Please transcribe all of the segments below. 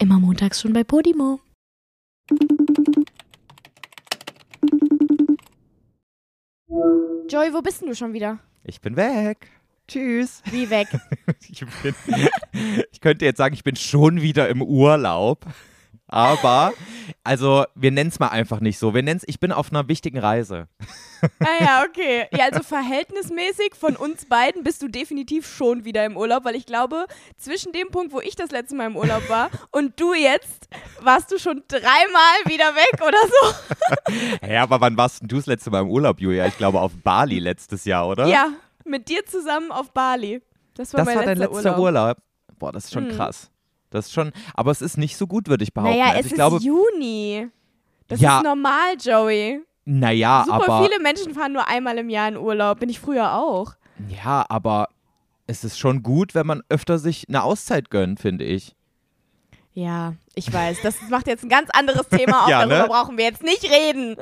Immer montags schon bei Podimo. Joey, wo bist denn du schon wieder? Ich bin weg. Tschüss. Wie weg? Ich, bin, ich könnte jetzt sagen, ich bin schon wieder im Urlaub. Aber, also, wir nennen es mal einfach nicht so. Wir nennen es, ich bin auf einer wichtigen Reise. Ah ja, okay. Ja, also verhältnismäßig von uns beiden bist du definitiv schon wieder im Urlaub, weil ich glaube, zwischen dem Punkt, wo ich das letzte Mal im Urlaub war und du jetzt, warst du schon dreimal wieder weg oder so. Ja, aber wann warst denn du das letzte Mal im Urlaub, Julia? Ich glaube auf Bali letztes Jahr, oder? Ja, mit dir zusammen auf Bali. Das war Das mein war dein letzter letzter Urlaub. Urlaub. Boah, das ist schon Hm. krass. Das ist schon, aber es ist nicht so gut, würde ich behaupten. Naja, also es ich ist glaube, Juni. Das Ja. ist normal, Joey. naja, Super aber viele Menschen fahren nur einmal im Jahr in Urlaub. Bin ich früher auch. ja, aber es ist schon gut, wenn man öfter sich eine Auszeit gönnt, finde ich. Ja, ich weiß. Das macht jetzt ein ganz anderes Thema auf. Ja, Darüber ne? brauchen wir jetzt nicht reden.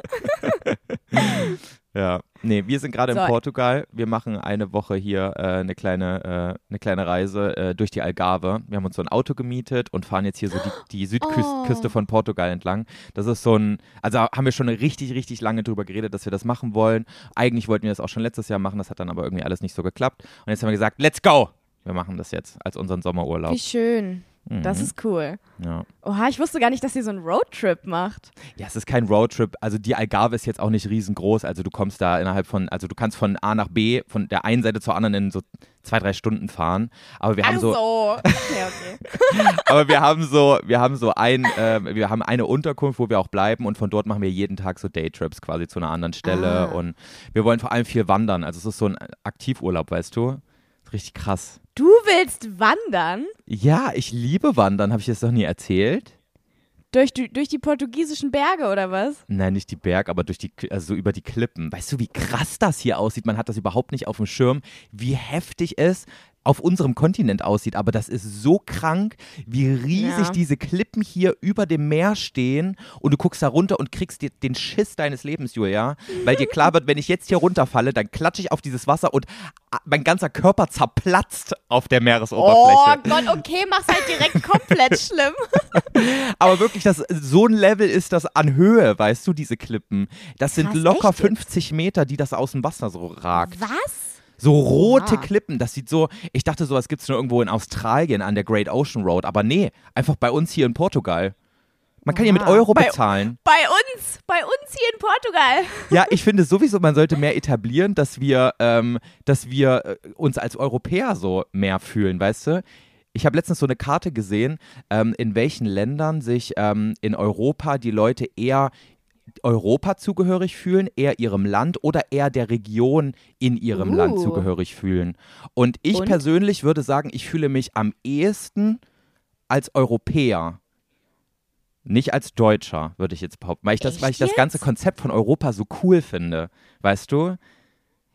Ja, nee, wir sind gerade So. in Portugal. Wir machen eine Woche hier äh, eine, kleine, äh, eine kleine Reise äh, durch die Algarve. Wir haben uns so ein Auto gemietet und fahren jetzt hier so die, die Südküste Oh. von Portugal entlang. Das ist so ein, also haben wir schon richtig, richtig lange drüber geredet, dass wir das machen wollen. Eigentlich wollten wir das auch schon letztes Jahr machen, das hat dann aber irgendwie alles nicht so geklappt. Und jetzt haben wir gesagt, let's go! Wir machen das jetzt als unseren Sommerurlaub. Wie schön. Das Mhm. ist cool. ja. Oha, ich wusste gar nicht, dass ihr so einen Roadtrip macht. Ja, es ist kein Roadtrip. Also die Algarve ist jetzt auch nicht riesengroß. Also du kommst da innerhalb von, also du kannst von A nach B, von der einen Seite zur anderen in so zwei, drei Stunden fahren. Aber wir haben Ach so, so. Ja, okay. aber wir haben so, wir haben so ein, äh, wir haben eine Unterkunft, wo wir auch bleiben und von dort machen wir jeden Tag so Daytrips quasi zu einer anderen Stelle. Ah. Und wir wollen vor allem viel wandern. Also es ist so ein Aktivurlaub, weißt du? Richtig krass. Du willst wandern Ja, ich liebe Wandern. Habe ich das noch nie erzählt? durch die, durch die portugiesischen Berge oder was? Nein, nicht die Berg, aber durch die, also so über die Klippen. Weißt du, wie krass das hier aussieht? Man hat das überhaupt nicht auf dem Schirm, wie heftig es auf unserem Kontinent aussieht. Aber das ist so krank, wie riesig Ja. diese Klippen hier über dem Meer stehen. Und du guckst da runter und kriegst dir den Schiss deines Lebens, Julia. Weil dir klar wird, wenn ich jetzt hier runterfalle, dann klatsche ich auf dieses Wasser und ah, mein ganzer Körper zerplatzt auf der Oh Meeresoberfläche. Gott, okay, mach's halt direkt komplett schlimm. Aber wirklich, das, so ein Level ist das an Höhe, weißt du, diese Klippen. Das sind Krass, locker echt jetzt? 50 Meter, die das aus dem Wasser so ragt. Was? So rote Oha. Klippen, das sieht so, ich dachte, sowas gibt es nur irgendwo in Australien an der Great Ocean Road, aber nee, einfach bei uns hier in Portugal. Man kann hier mit. Euro Bei- bezahlen. Bei uns, bei uns hier in Portugal. Ja, ich finde sowieso, man sollte mehr etablieren, dass wir, ähm, dass wir äh, uns als Europäer so mehr fühlen, weißt du? Ich habe letztens so eine Karte gesehen, ähm, in welchen Ländern sich ähm, in Europa die Leute eher Europa zugehörig fühlen, eher ihrem Land oder eher der Region in ihrem Land Uh. zugehörig fühlen. Und ich Und? persönlich würde sagen, ich fühle mich am ehesten als Europäer. Nicht als Deutscher, würde ich jetzt behaupten, weil ich, das, weil ich das ganze jetzt? Konzept von Europa so cool finde. Weißt du?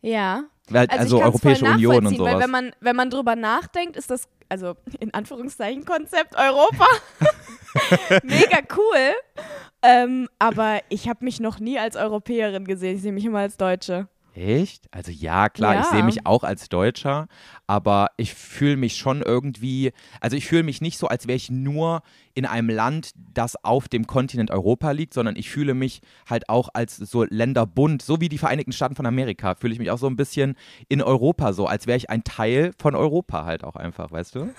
Ja. Weil, Also, also Europäische Union und sowas. Weil wenn man, wenn man drüber nachdenkt, ist das, also in Anführungszeichen, Konzept Europa mega cool. Ähm, aber ich habe mich noch nie als Europäerin gesehen. Ich sehe mich immer als Deutsche. Echt? Also ja, klar, ich Ja. sehe mich auch als Deutscher, aber ich fühle mich schon irgendwie, also ich fühle mich nicht so, als wäre ich nur in einem Land, das auf dem Kontinent Europa liegt, sondern ich fühle mich halt auch als so Länderbund, so wie die Vereinigten Staaten von Amerika, fühle ich mich auch so ein bisschen in Europa so, als wäre ich ein Teil von Europa halt auch einfach, weißt du?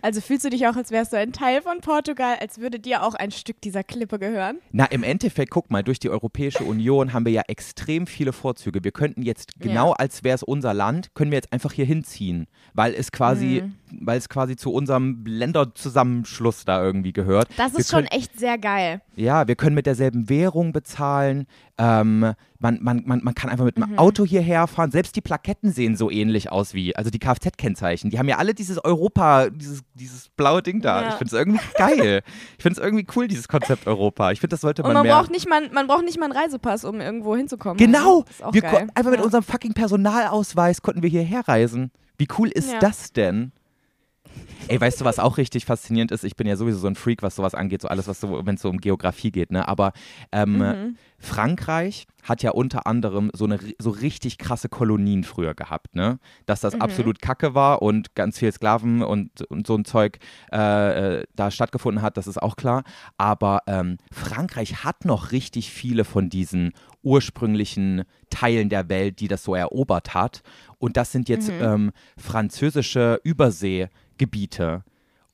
Also fühlst du dich auch, als wärst du ein Teil von Portugal, als würde dir auch ein Stück dieser Klippe gehören? Na, im Endeffekt, guck mal, durch die Europäische Union haben wir ja extrem viele Vorzüge. Wir könnten jetzt, genau als wäre es unser Land, können wir jetzt einfach hier hinziehen, weil es quasi, Mhm. weil es quasi zu unserem Länderzusammenschluss da irgendwie gehört. Das ist schon können, echt sehr geil. Ja, wir können mit derselben Währung bezahlen. Ähm, man, man, man, man kann einfach mit Mhm. einem Auto hierher fahren. Selbst die Plaketten sehen so ähnlich aus wie, also die Kfz-Kennzeichen. Die haben ja alle dieses Europa, dieses, dieses blaue Ding da. Ja. Ich finde es irgendwie geil. ich finde es irgendwie cool, dieses Konzept Europa. Ich finde, das sollte Und man man mehr. braucht, nicht mal, man braucht nicht mal einen Reisepass, um irgendwo hinzukommen. Genau! Also, Wir geil. einfach mit Ja. unserem fucking Personalausweis konnten wir hierher reisen. Wie cool ist Ja. das denn? Ey, weißt du, was auch richtig faszinierend ist? Ich bin ja sowieso so ein Freak, was sowas angeht, so alles, was so, wenn es so um Geografie geht, ne? Aber ähm, Mhm. Frankreich hat ja unter anderem so eine so richtig krasse Kolonien früher gehabt, ne? Dass Mhm. das absolut Kacke war und ganz viel Sklaven und, und so ein Zeug äh, äh, da stattgefunden hat, das ist auch klar. Aber ähm, Frankreich hat noch richtig viele von diesen ursprünglichen Teilen der Welt, die das so erobert hat. Und das sind jetzt ähm, französische Überseegebiete.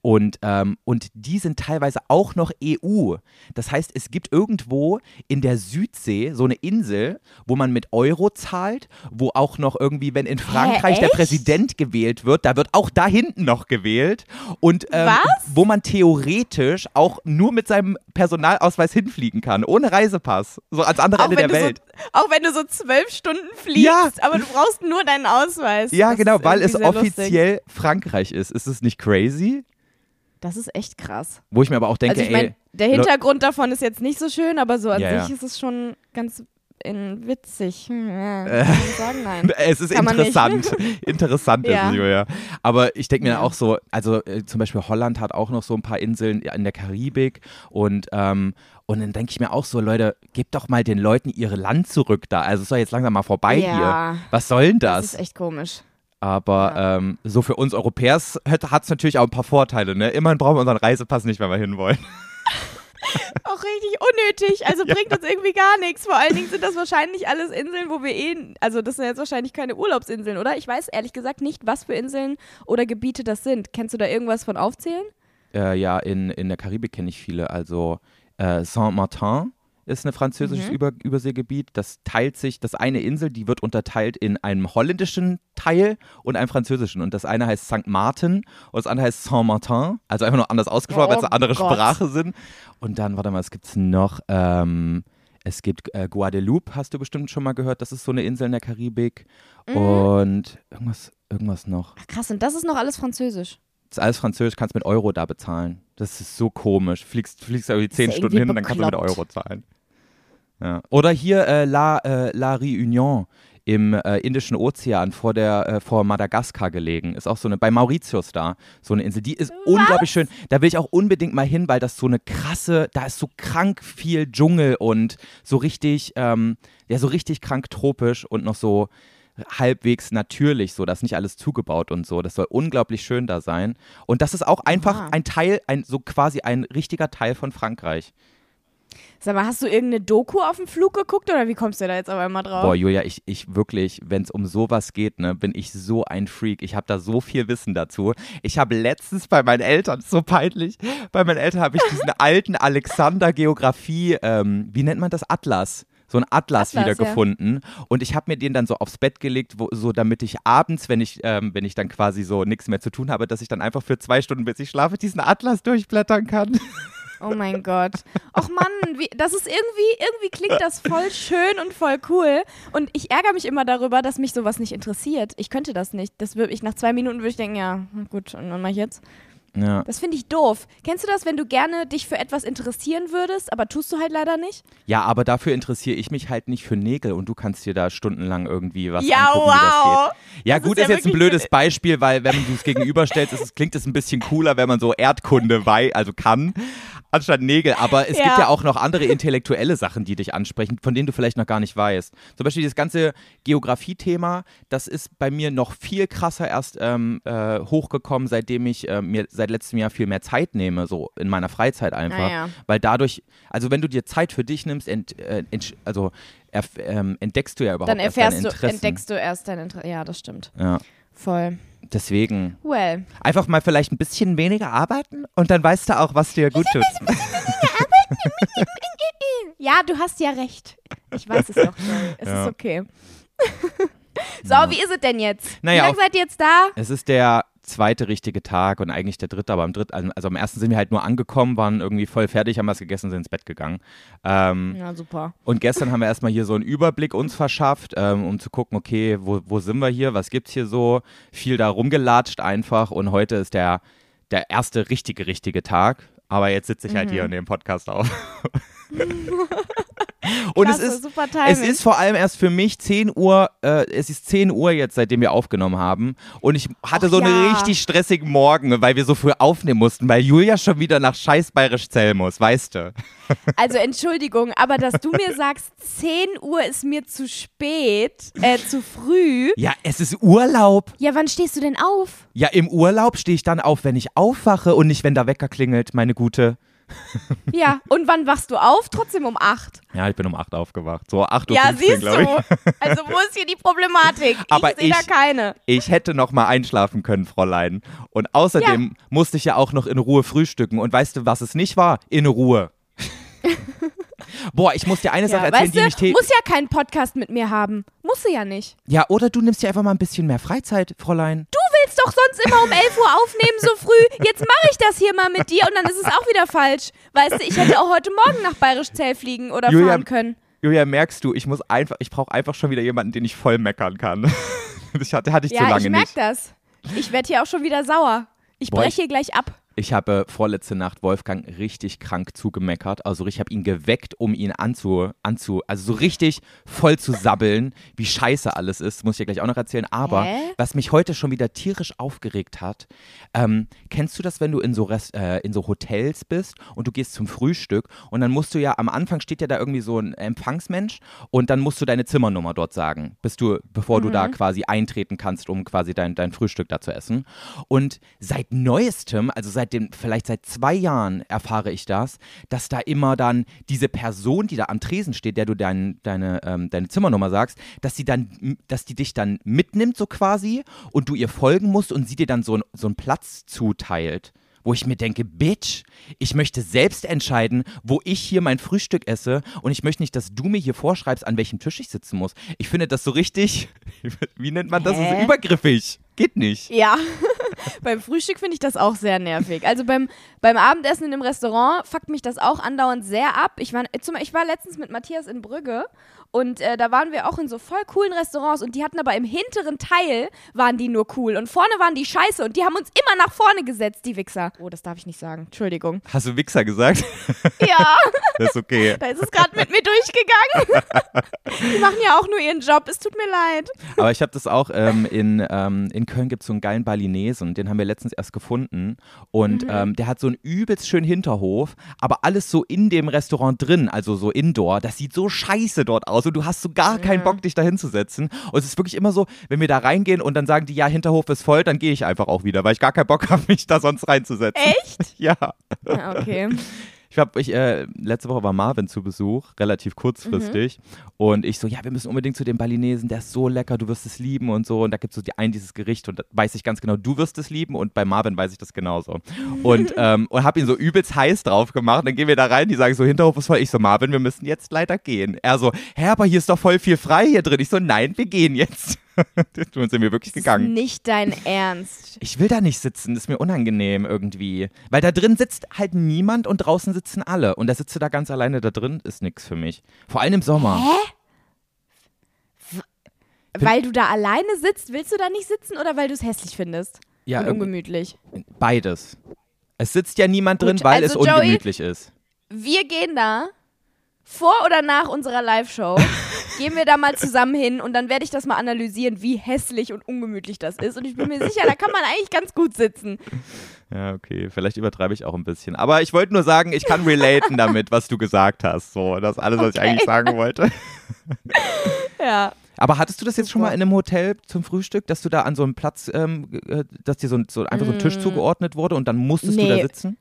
Und, ähm, und die sind teilweise auch noch EU. Das heißt, es gibt irgendwo in der Südsee so eine Insel, wo man mit Euro zahlt, wo auch noch irgendwie, wenn in Frankreich der echt? Präsident gewählt wird, da wird auch da hinten noch gewählt. Und ähm, Was? wo man theoretisch auch nur mit seinem Personalausweis hinfliegen kann, ohne Reisepass. So ans andere Auch Ende der Welt. so, auch wenn du so zwölf Stunden fliegst, Ja. aber du brauchst nur deinen Ausweis. Ja, Das genau, weil es sehr lustig. offiziell Frankreich ist. Ist es nicht crazy? Das ist echt krass. Wo ich mir aber auch denke, also ich ey, meine, der Hintergrund davon ist jetzt nicht so schön, aber so an Ja, sich ja. ist es schon ganz in, witzig. Hm, ja, kann man sagen, nein. Es ist Kann interessant. interessant Ja. ist es, Julia. Aber ich denke mir Ja. auch so, also äh, zum Beispiel Holland hat auch noch so ein paar Inseln in der Karibik und, ähm, und dann denke ich mir auch so, Leute, gebt doch mal den Leuten ihre Land zurück da. Also es soll jetzt langsam mal vorbei Ja. hier. Was soll denn Das das? ist echt komisch. Aber ähm, so für uns Europäers hat es natürlich auch ein paar Vorteile. Ne? Immerhin brauchen wir unseren Reisepass nicht, wenn wir hinwollen. Auch richtig unnötig. Also bringt uns irgendwie gar nichts. Vor allen Dingen sind das wahrscheinlich alles Inseln, wo wir eh. Also, das sind jetzt wahrscheinlich keine Urlaubsinseln, oder? Ich weiß ehrlich gesagt nicht, was für Inseln oder Gebiete das sind. Kennst du da irgendwas von aufzählen? Äh, ja, in, in der Karibik kenne ich viele. Also äh, Saint-Martin ist ein französisches Mhm. Über Überseegebiet. Das teilt sich, das eine Insel, die wird unterteilt in einem holländischen Teil und einem französischen. Und das eine heißt St. Martin und das andere heißt Saint-Martin. Also einfach nur anders ausgesprochen, weil es Oh eine andere Gott. Sprache sind. Und dann, warte mal, was gibt es noch? Ähm, es gibt äh, Guadeloupe, hast du bestimmt schon mal gehört. Das ist so eine Insel in der Karibik. Mhm. Und irgendwas, irgendwas noch. Ach, krass, und das ist noch alles Französisch. Ist alles französisch, kannst mit Euro da bezahlen. Das ist so komisch. Fliegst, fliegst irgendwie zehn ja Stunden irgendwie hin, dann kannst du mit. Euro zahlen. Ja. Oder hier äh, La, äh, La Réunion im äh, Indischen Ozean vor der äh, vor Madagaskar gelegen. Ist auch so eine, bei Mauritius da, so eine Insel. Die ist unglaublich schön. Da will ich auch unbedingt mal hin, weil das so eine krasse, da ist so krank viel Dschungel und so richtig, ähm, ja, so richtig krank tropisch und noch so halbwegs natürlich, so, das ist nicht alles zugebaut und so. Das soll unglaublich schön da sein. Und das ist auch einfach Aha. ein Teil, ein, so quasi ein richtiger Teil von Frankreich. Sag mal, hast du irgendeine Doku auf dem Flug geguckt oder wie kommst du da jetzt auf einmal drauf? Boah, Julia, ich, ich wirklich, wenn es um sowas geht, ne, bin ich so ein Freak. Ich habe da so viel Wissen dazu. Ich habe letztens bei meinen Eltern, so peinlich, bei meinen Eltern habe ich diesen alten Alexander-Geografie, ähm, wie nennt man das? Atlas. So ein Atlas, Atlas, wieder ja. gefunden. Und ich habe mir den dann so aufs Bett gelegt, wo, so damit ich abends, wenn ich, ähm, wenn ich dann quasi so nichts mehr zu tun habe, dass ich dann einfach für zwei Stunden, bis ich schlafe, diesen Atlas durchblättern kann. Oh mein Gott. Och Mann, wie, das ist irgendwie, irgendwie klingt das voll schön und voll cool. Und ich ärgere mich immer darüber, dass mich sowas nicht interessiert. Ich könnte das nicht. Das würde ich nach zwei Minuten würde ich denken, ja, na gut, und dann mach ich jetzt. Ja. Das finde ich doof. Kennst du das, wenn du gerne dich für etwas interessieren würdest, aber tust du halt leider nicht? Ja, aber dafür interessiere ich mich halt nicht für Nägel und du kannst dir da stundenlang irgendwie was Ja, angucken, wie das wow. geht. Ja, Das gut, ist ist, ja jetzt ein blödes Beispiel, weil wenn du es gegenüberstellst, ist klingt es ein bisschen cooler, wenn man so Erdkunde wei also kann, anstatt Nägel. Aber es Ja. gibt ja auch noch andere intellektuelle Sachen, die dich ansprechen, von denen du vielleicht noch gar nicht weißt. Zum Beispiel das ganze Geografie-Thema, das ist bei mir noch viel krasser erst ähm, äh, hochgekommen, seitdem ich äh, mir seit letztem Jahr viel mehr Zeit nehme, so in meiner Freizeit einfach. Ah, ja. Weil dadurch, also wenn du dir Zeit für dich nimmst, ent, äh, entsch- also erf, ähm, entdeckst du ja überhaupt Dann erst erfährst deine du, Interessen. entdeckst du erst dein Interesse. Ja, das stimmt. Ja, Voll. deswegen Well. einfach mal vielleicht ein bisschen weniger arbeiten und dann weißt du auch, was dir gut tut. Ja, du hast ja recht. Ich weiß es doch. Es Ja. ist okay. so, wie ist es denn jetzt? Naja, wie lange seid ihr jetzt da? Es ist der zweite richtige Tag und eigentlich der dritte, aber am dritten, also, also am ersten sind wir halt nur angekommen, waren irgendwie voll fertig, haben was gegessen, sind ins Bett gegangen. Ähm, Ja, super. Und gestern haben wir erstmal hier so einen Überblick uns verschafft, ähm, um zu gucken, okay, wo, wo sind wir hier, was gibt's hier so? Viel da rumgelatscht einfach und heute ist der, der erste richtige, richtige Tag. Aber jetzt sitze ich halt hier und nehme Podcast auf. Und Klasse, es ist, super es ist vor allem erst für mich 10 Uhr, äh, es ist 10 Uhr jetzt, seitdem wir aufgenommen haben. Und ich hatte Ach so einen ja. richtig stressigen Morgen, weil wir so früh aufnehmen mussten, weil Julia schon wieder nach scheiß Bayerisch Zell muss, weißt du? Also Entschuldigung, aber dass du mir sagst, 10 Uhr ist mir zu spät, äh, zu früh. Ja, es ist Urlaub. Ja, wann stehst du denn auf? Ja, im Urlaub stehe ich dann auf, wenn ich aufwache und nicht, wenn der Wecker klingelt, meine Gute. Ja, und wann wachst du auf? Trotzdem um 8. Ja, ich bin um 8 aufgewacht. So 8 Uhr, Ja, 15, siehst du. Also wo ist hier die Problematik? Aber ich sehe da ich- keine. Ich hätte noch mal einschlafen können, Fräulein. Und außerdem musste ich ja auch noch in Ruhe frühstücken. Und weißt du, was es nicht war? In Ruhe. Boah, ich muss dir eine Sache Ja, erzählen, weißt die du, mich tä- muss ja keinen Podcast mit mir haben. Muss sie ja nicht. Ja, oder du nimmst dir einfach mal ein bisschen mehr Freizeit, Fräulein. Du willst doch sonst immer um 11 Uhr aufnehmen, so früh. Jetzt mache ich das hier mal mit dir und dann ist es auch wieder falsch. Weißt du, ich hätte auch heute Morgen nach Bayerisch Zell fliegen oder Julia, fahren können. Julia, merkst du, ich muss einfach, ich brauche einfach schon wieder jemanden, den ich voll meckern kann. Das hatte, hatte ich zu Ja, lange ich merke nicht. das. Ich werde hier auch schon wieder sauer. Ich breche hier gleich ab. Ich habe vorletzte Nacht Wolfgang richtig krank zugemeckert. Also ich habe ihn geweckt, um ihn anzu, anzu, also so richtig voll zu sabbeln, wie scheiße alles ist. Muss ich dir gleich auch noch erzählen. Aber Hä? was mich heute schon wieder tierisch aufgeregt hat, ähm, kennst du das, wenn du in so, Rest, äh, in so Hotels bist und du gehst zum Frühstück und dann musst du ja, am Anfang steht ja da irgendwie so ein Empfangsmensch und dann musst du deine Zimmernummer dort sagen, bis du, bevor du da quasi eintreten kannst, um quasi dein, dein Frühstück da zu essen. Und seit neuestem, also seit dem, vielleicht seit zwei Jahren erfahre ich das, dass da immer dann diese Person, die da am Tresen steht, der du dein, deine, ähm, deine Zimmernummer sagst, dass sie dann, dass die dich dann mitnimmt, so quasi, und du ihr folgen musst und sie dir dann so, ein, so einen Platz zuteilt. Wo ich mir denke, Bitch, ich möchte selbst entscheiden, wo ich hier mein Frühstück esse und ich möchte nicht, dass du mir hier vorschreibst, an welchem Tisch ich sitzen muss. Ich finde das so richtig, wie nennt man das? Das übergriffig. Geht nicht. Ja, beim Frühstück finde ich das auch sehr nervig. Also beim, beim Abendessen in dem Restaurant fuckt mich das auch andauernd sehr ab. Ich war, ich war letztens mit Matthias in Brügge und äh, da waren wir auch in so voll coolen Restaurants und die hatten aber im hinteren Teil waren die nur cool und vorne waren die scheiße und die haben uns immer nach vorne gesetzt, die Wichser. Oh, das darf ich nicht sagen. Entschuldigung. Hast du Wichser gesagt? Ja, Das ist okay. da ist es gerade mit mir durchgegangen. Die machen ja auch nur ihren Job. Es tut mir leid. Aber ich habe das auch ähm, in, ähm, in Köln gibt es so einen geilen Balinesen, den haben wir letztens erst gefunden. Und ähm, der hat so einen übelst schönen Hinterhof, aber alles so in dem Restaurant drin, also so indoor. Das sieht so scheiße dort aus und du hast so gar keinen Bock, dich da hinzusetzen. Und es ist wirklich immer so, wenn wir da reingehen und dann sagen die, ja, Hinterhof ist voll, dann gehe ich einfach auch wieder, weil ich gar keinen Bock habe, mich da sonst reinzusetzen. Echt? Ja. Ja, okay. Ich habe, ich, äh, letzte Woche war Marvin zu Besuch, relativ kurzfristig. Und ich so, ja, wir müssen unbedingt zu dem Balinesen, der ist so lecker, du wirst es lieben und so. Und da gibt es so die, ein dieses Gericht und da weiß ich ganz genau, du wirst es lieben und bei Marvin weiß ich das genauso. Und, ähm, und habe ihn so übelst heiß drauf gemacht. Dann gehen wir da rein, die sagen so, Hinterhof ist voll. Ich so, Marvin, wir müssen jetzt leider gehen. Er so, hä, aber hier ist doch voll viel frei hier drin. Ich so, nein, wir gehen jetzt. und sind wir wirklich Das ist gegangen. nicht dein Ernst. Ich will da nicht sitzen, das ist mir unangenehm irgendwie. Weil da drin sitzt halt niemand und draußen sitzen alle. Und da sitzt du da ganz alleine da drin, ist nix für mich. Vor allem im Sommer. Weil du da alleine sitzt, willst du da nicht sitzen oder weil du es hässlich findest? Ja, und irgendwie- ungemütlich. beides. Es sitzt ja niemand drin, Gut, weil also es Joey- ungemütlich ist. Wir gehen da vor oder nach unserer Live-Show. gehen wir da mal zusammen hin und dann werde ich das mal analysieren, wie hässlich und ungemütlich das ist. Und ich bin mir sicher, da kann man eigentlich ganz gut sitzen. Ja, okay, vielleicht übertreibe ich auch ein bisschen. Aber ich wollte nur sagen, ich kann relaten damit, was du gesagt hast. So, das ist alles, was ich Okay. eigentlich sagen wollte. Ja. Aber hattest du das jetzt schon Super. mal in einem Hotel zum Frühstück, dass du da an so einem Platz, ähm, äh, dass dir so, ein- so einfach so ein Tisch zugeordnet wurde und dann musstest du da Mm. Nee. sitzen?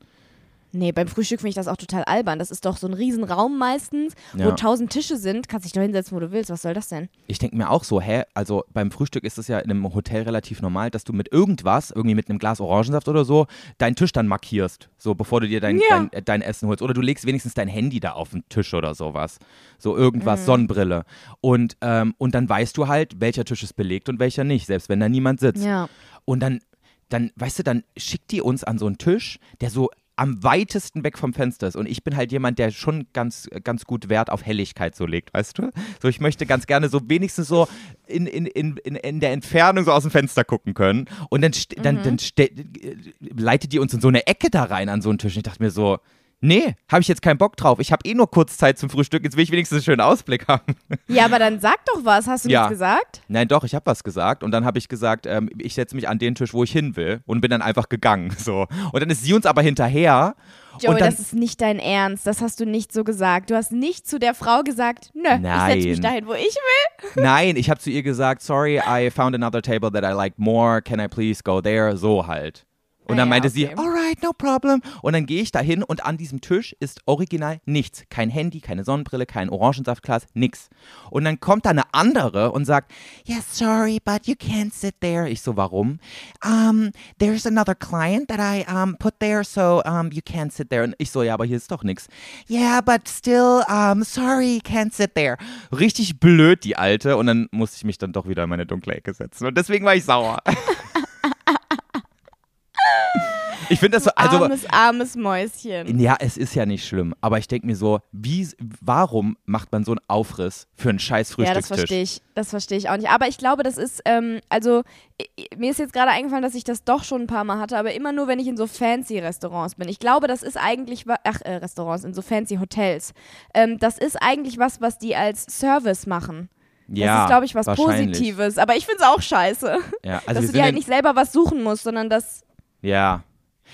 Nee, beim Frühstück finde ich das auch total albern. Das ist doch so ein Riesenraum meistens, wo Ja. tausend Tische sind. Kannst dich doch hinsetzen, wo du willst. Was soll das denn? Ich denke mir auch so, hä, also beim Frühstück ist es ja in einem Hotel relativ normal, dass du mit irgendwas, irgendwie mit einem Glas Orangensaft oder so, deinen Tisch dann markierst, so bevor du dir dein, Ja. dein, äh, dein Essen holst. Oder du legst wenigstens dein Handy da auf den Tisch oder sowas. So irgendwas, Sonnenbrille. Und, ähm, und dann weißt du halt, welcher Tisch ist belegt und welcher nicht, selbst wenn da niemand sitzt. Ja. Und dann, dann, weißt du, dann schickt die uns an so einen Tisch, der so am weitesten weg vom Fenster ist. Und ich bin halt jemand, der schon ganz, ganz gut Wert auf Helligkeit so legt, weißt du? So, ich möchte ganz gerne so wenigstens so in, in, in, in, in der Entfernung so aus dem Fenster gucken können. Und dann, dann, dann ste- leitet die uns in so eine Ecke da rein an so einen Tisch. Und ich dachte mir so, Nee, habe ich jetzt keinen Bock drauf. Ich habe eh nur kurz Zeit zum Frühstück. Jetzt will ich wenigstens einen schönen Ausblick haben. Ja, aber dann sag doch was. Hast du Ja. nichts gesagt? Nein, doch, ich habe was gesagt. Und dann habe ich gesagt, ähm, ich setze mich an den Tisch, wo ich hin will. Und bin dann einfach gegangen. So. Und dann ist sie uns aber hinterher. Joey, und dann, das ist nicht dein Ernst. Das hast du nicht so gesagt. Du hast nicht zu der Frau gesagt, nö, ich setze mich Nein. dahin, wo ich will. Nein, ich habe zu ihr gesagt, sorry, I found another table that I like more. Can I please go there? So halt. Und Ah dann ja, meinte okay. sie, alright, no problem. Und dann gehe ich dahin und an diesem Tisch ist original nichts. Kein Handy, keine Sonnenbrille, kein Orangensaftglas, nix. Und dann kommt da eine andere und sagt, yes, sorry, but you can't sit there. Ich so, warum? Um, there's another client that I um, put there, so um, you can't sit there. Und ich so, ja, aber hier ist doch nichts. Yeah, but still, um, sorry, can't sit there. Richtig blöd, die Alte. Und dann musste ich mich dann doch wieder in meine dunkle Ecke setzen. Und deswegen war ich sauer. Ich finde das so, also armes, armes Mäuschen. ja, es ist ja nicht schlimm, aber ich denke mir so, wie, warum macht man so einen Aufriss für einen scheiß Ja, das Frühstückstisch? verstehe ich. Das verstehe ich auch nicht. Aber ich glaube, das ist, ähm, also mir ist jetzt gerade eingefallen, dass ich das doch schon ein paar Mal hatte, aber immer nur, wenn ich in so fancy Restaurants bin. Ich glaube, das ist eigentlich, ach, äh, Restaurants, in so fancy Hotels. Ähm, das ist eigentlich was, was die als Service machen. ja, das ist, glaube ich, was. Positives. Aber ich finde es auch scheiße. Ja, also dass du dir halt nicht selber was suchen musst, sondern das. Ja.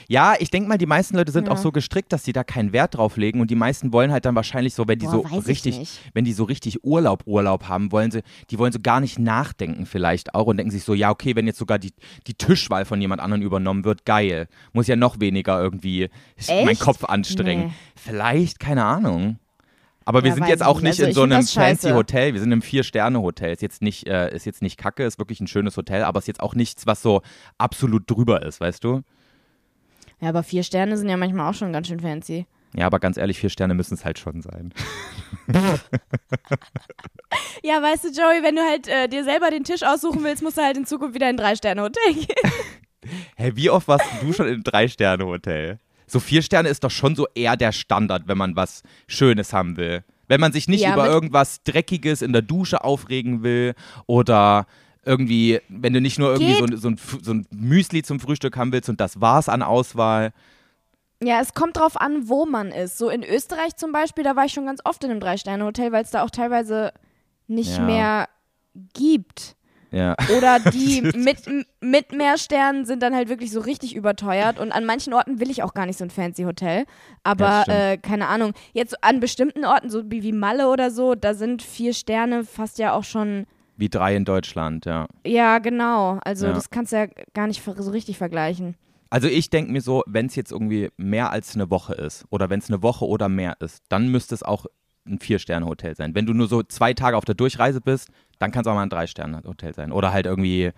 Ja, ich denke mal, die meisten Leute sind Ja. auch so gestrickt, dass sie da keinen Wert drauf legen und die meisten wollen halt dann wahrscheinlich so, wenn die Boah, so richtig, wenn die so richtig Urlaub, Urlaub haben, wollen sie, die wollen so gar nicht nachdenken vielleicht auch und denken sich so, ja, okay, wenn jetzt sogar die, die Tischwahl von jemand anderem übernommen wird, geil. Muss ja noch weniger irgendwie meinen Echt? Kopf anstrengen. Nee. Vielleicht, keine Ahnung. Aber wir Ja, sind jetzt auch nicht. Also in so einem fancy. Hotel. Wir sind im Vier-Sterne-Hotel. Ist jetzt nicht, äh, ist jetzt nicht kacke, ist wirklich ein schönes Hotel, aber ist jetzt auch nichts, was so absolut drüber ist, weißt du? Ja, aber vier Sterne sind ja manchmal auch schon ganz schön fancy. Ja, aber ganz ehrlich, vier Sterne müssen es halt schon sein. Ja, weißt du, Joey, wenn du halt äh, dir selber den Tisch aussuchen willst, musst du halt in Zukunft wieder in ein Drei-Sterne-Hotel gehen. Hä, wie oft warst du schon im Drei-Sterne-Hotel? So vier Sterne ist doch schon so eher der Standard, wenn man was Schönes haben will. Wenn man sich nicht Ja, über irgendwas Dreckiges in der Dusche aufregen will oder irgendwie, wenn du nicht nur irgendwie so, ein- so, ein, so ein Müsli zum Frühstück haben willst und das war's an Auswahl. Ja, es kommt drauf an, wo man ist. So in Österreich zum Beispiel, da war ich schon ganz oft in einem Drei-Sterne-Hotel, weil es da auch teilweise nicht Ja. mehr gibt. Ja. Oder die mit, mit mehr Sternen sind dann halt wirklich so richtig überteuert. Und an manchen Orten will ich auch gar nicht so ein fancy Hotel. Ja, Aber stimmt. äh, keine Ahnung. Jetzt an bestimmten Orten, so wie, wie Malle oder so, da sind vier Sterne fast ja auch schon. Wie drei in Deutschland, ja. Ja, genau. Also Ja. das kannst du ja gar nicht so richtig vergleichen. Also ich denke mir so, wenn es jetzt irgendwie mehr als eine Woche ist oder wenn es eine Woche oder mehr ist, dann müsste es auch ein Vier-Sterne-Hotel sein. Wenn du nur so zwei Tage auf der Durchreise bist, dann kann es auch mal ein Drei-Sterne-Hotel sein. Oder halt irgendwie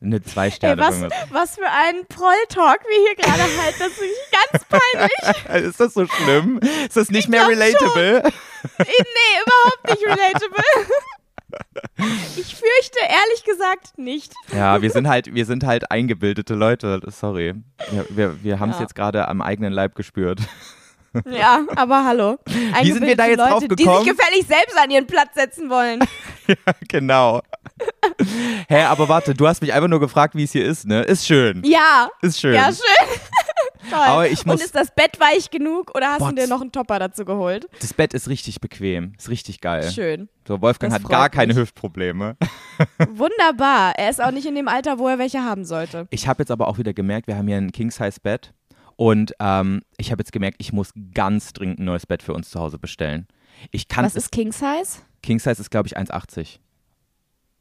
eine Ey, Zwei-Sterne. was, was für ein Proll-Talk wir hier gerade halten. Das ist ganz peinlich. ist das so schlimm? Ist das nicht mehr glaub relatable? nee, überhaupt nicht relatable. Ich fürchte ehrlich gesagt nicht. Ja, wir sind halt, wir sind halt eingebildete Leute. Sorry. Wir, wir, wir haben es Ja. jetzt gerade am eigenen Leib gespürt. Ja, aber hallo. Wie sind wir da jetzt Leute, drauf Die gekommen? sich gefällig selbst an ihren Platz setzen wollen. genau. Hä, aber warte, du hast mich einfach nur gefragt, wie es hier ist, ne? Ist schön. Ja. Ist schön. Ja, schön. Toll. Aber ich muss- Und ist das Bett weich genug oder hast Boah, du dir noch einen Topper dazu geholt? Das Bett ist richtig bequem. Ist richtig geil. Schön. So, Wolfgang Das hat gar freut keine mich. Hüftprobleme. Wunderbar. Er ist auch nicht in dem Alter, wo er welche haben sollte. Ich habe jetzt aber auch wieder gemerkt, wir haben hier ein King-Size-Bett. Und ähm, ich habe jetzt gemerkt, ich muss ganz dringend ein neues Bett für uns zu Hause bestellen. Ich kann Was ist King Size? King Size ist, glaube ich, 1,80.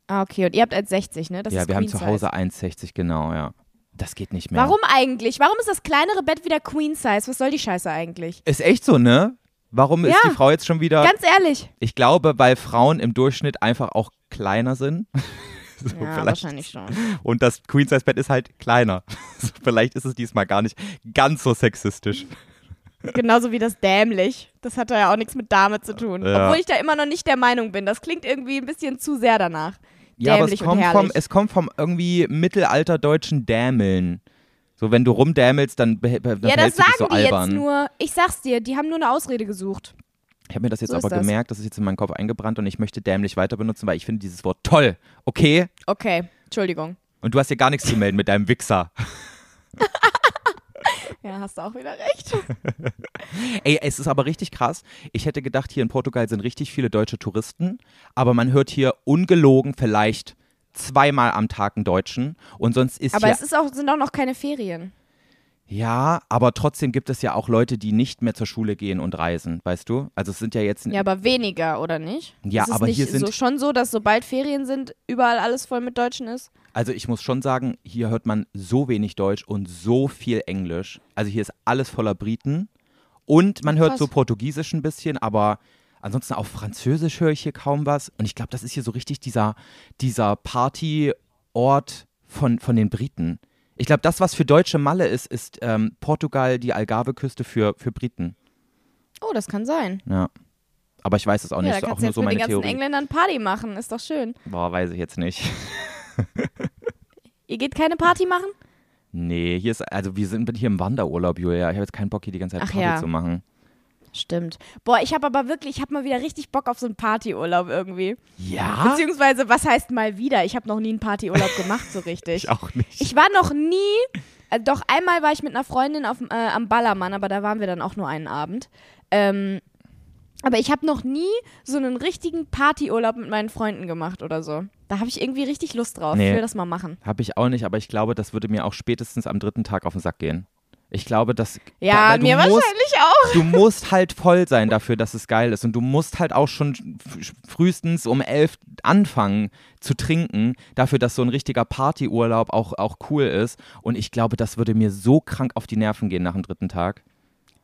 Ah, okay. Und ihr habt 1,60, ne? Das Ja, wir haben zu Hause Size. 1,60, genau, ja. Das geht nicht mehr. Warum eigentlich? Warum ist das kleinere Bett wieder Queen Size? Was soll die Scheiße eigentlich? Ist echt so, ne? Warum ist Ja. die Frau jetzt schon wieder. Ganz ehrlich. ich glaube, weil Frauen im Durchschnitt einfach auch kleiner sind. So, Ja, wahrscheinlich schon. Und das Queen-Size-Bett ist halt kleiner. So, vielleicht ist es diesmal gar nicht ganz so sexistisch. Genauso wie das dämlich. Das hat ja auch nichts mit Dame zu tun. Ja. Obwohl ich da immer noch nicht der Meinung bin. Das klingt irgendwie ein bisschen zu sehr danach. Ja, aber es kommt, vom, es kommt vom irgendwie mittelalterdeutschen Dämeln. So, wenn du rumdämelst, dann, dann Ja, das sagen so die albern. jetzt nur. Ich sag's dir, die haben nur eine Ausrede gesucht. Ich habe mir das jetzt So aber das. gemerkt, das ist jetzt in meinen Kopf eingebrannt und ich möchte dämlich weiter benutzen, weil ich finde dieses Wort toll. Okay? Okay, Entschuldigung. Und du hast hier gar nichts zu melden mit deinem Wichser. Ja, hast du auch wieder recht. Ey, es ist aber richtig krass. Ich hätte gedacht, hier in Portugal sind richtig viele deutsche Touristen, aber man hört hier ungelogen vielleicht zweimal am Tag einen Deutschen und sonst ist Aber hier es ist auch, sind auch noch keine Ferien. Ja, aber trotzdem gibt es ja auch Leute, die nicht mehr zur Schule gehen und reisen, weißt du? Also es sind ja jetzt Ja, aber weniger, oder nicht? Ja, ist es aber nicht hier sind- so schon so, dass sobald Ferien sind, überall alles voll mit Deutschen ist? Also ich muss schon sagen, hier hört man so wenig Deutsch und so viel Englisch. Also hier ist alles voller Briten und man hört Krass. so Portugiesisch ein bisschen, aber ansonsten auf Französisch höre ich hier kaum was. Und ich glaube, das ist hier so richtig dieser, dieser Partyort von, von den Briten. Ich glaube, das, was für deutsche Malle ist, ist ähm, Portugal, die Algarve-Küste für, für Briten. Oh, das kann sein. Ja. Aber ich weiß es auch nicht. ja, ist da auch nur jetzt so mit meine den ganzen Theorie. Engländern Party machen. Ist doch schön. Boah, weiß ich jetzt nicht. Ihr geht keine Party machen? Nee, hier ist, also wir sind hier im Wanderurlaub, Julia. Ich habe jetzt keinen Bock, hier die ganze Zeit Ach Party ja. zu machen. Stimmt. Boah, ich habe aber wirklich, ich habe mal wieder richtig Bock auf so einen Partyurlaub irgendwie. Ja? Beziehungsweise, was heißt mal wieder? Ich habe noch nie einen Partyurlaub gemacht, so richtig. Ich auch nicht. Ich war noch nie, äh, doch einmal war ich mit einer Freundin auf, äh, am Ballermann, aber da waren wir dann auch nur einen Abend. Ähm, aber ich habe noch nie so einen richtigen Partyurlaub mit meinen Freunden gemacht oder so. Da habe ich irgendwie richtig Lust drauf. Nee. Ich will das mal machen. Habe ich auch nicht, aber ich glaube, das würde mir auch spätestens am dritten Tag auf den Sack gehen. Ich glaube, dass. Ja, du mir musst, wahrscheinlich auch. Du musst halt voll sein dafür, dass es geil ist. Und du musst halt auch schon frühestens um elf anfangen zu trinken, dafür, dass so ein richtiger Partyurlaub auch, auch cool ist. Und ich glaube, das würde mir so krank auf die Nerven gehen nach dem dritten Tag.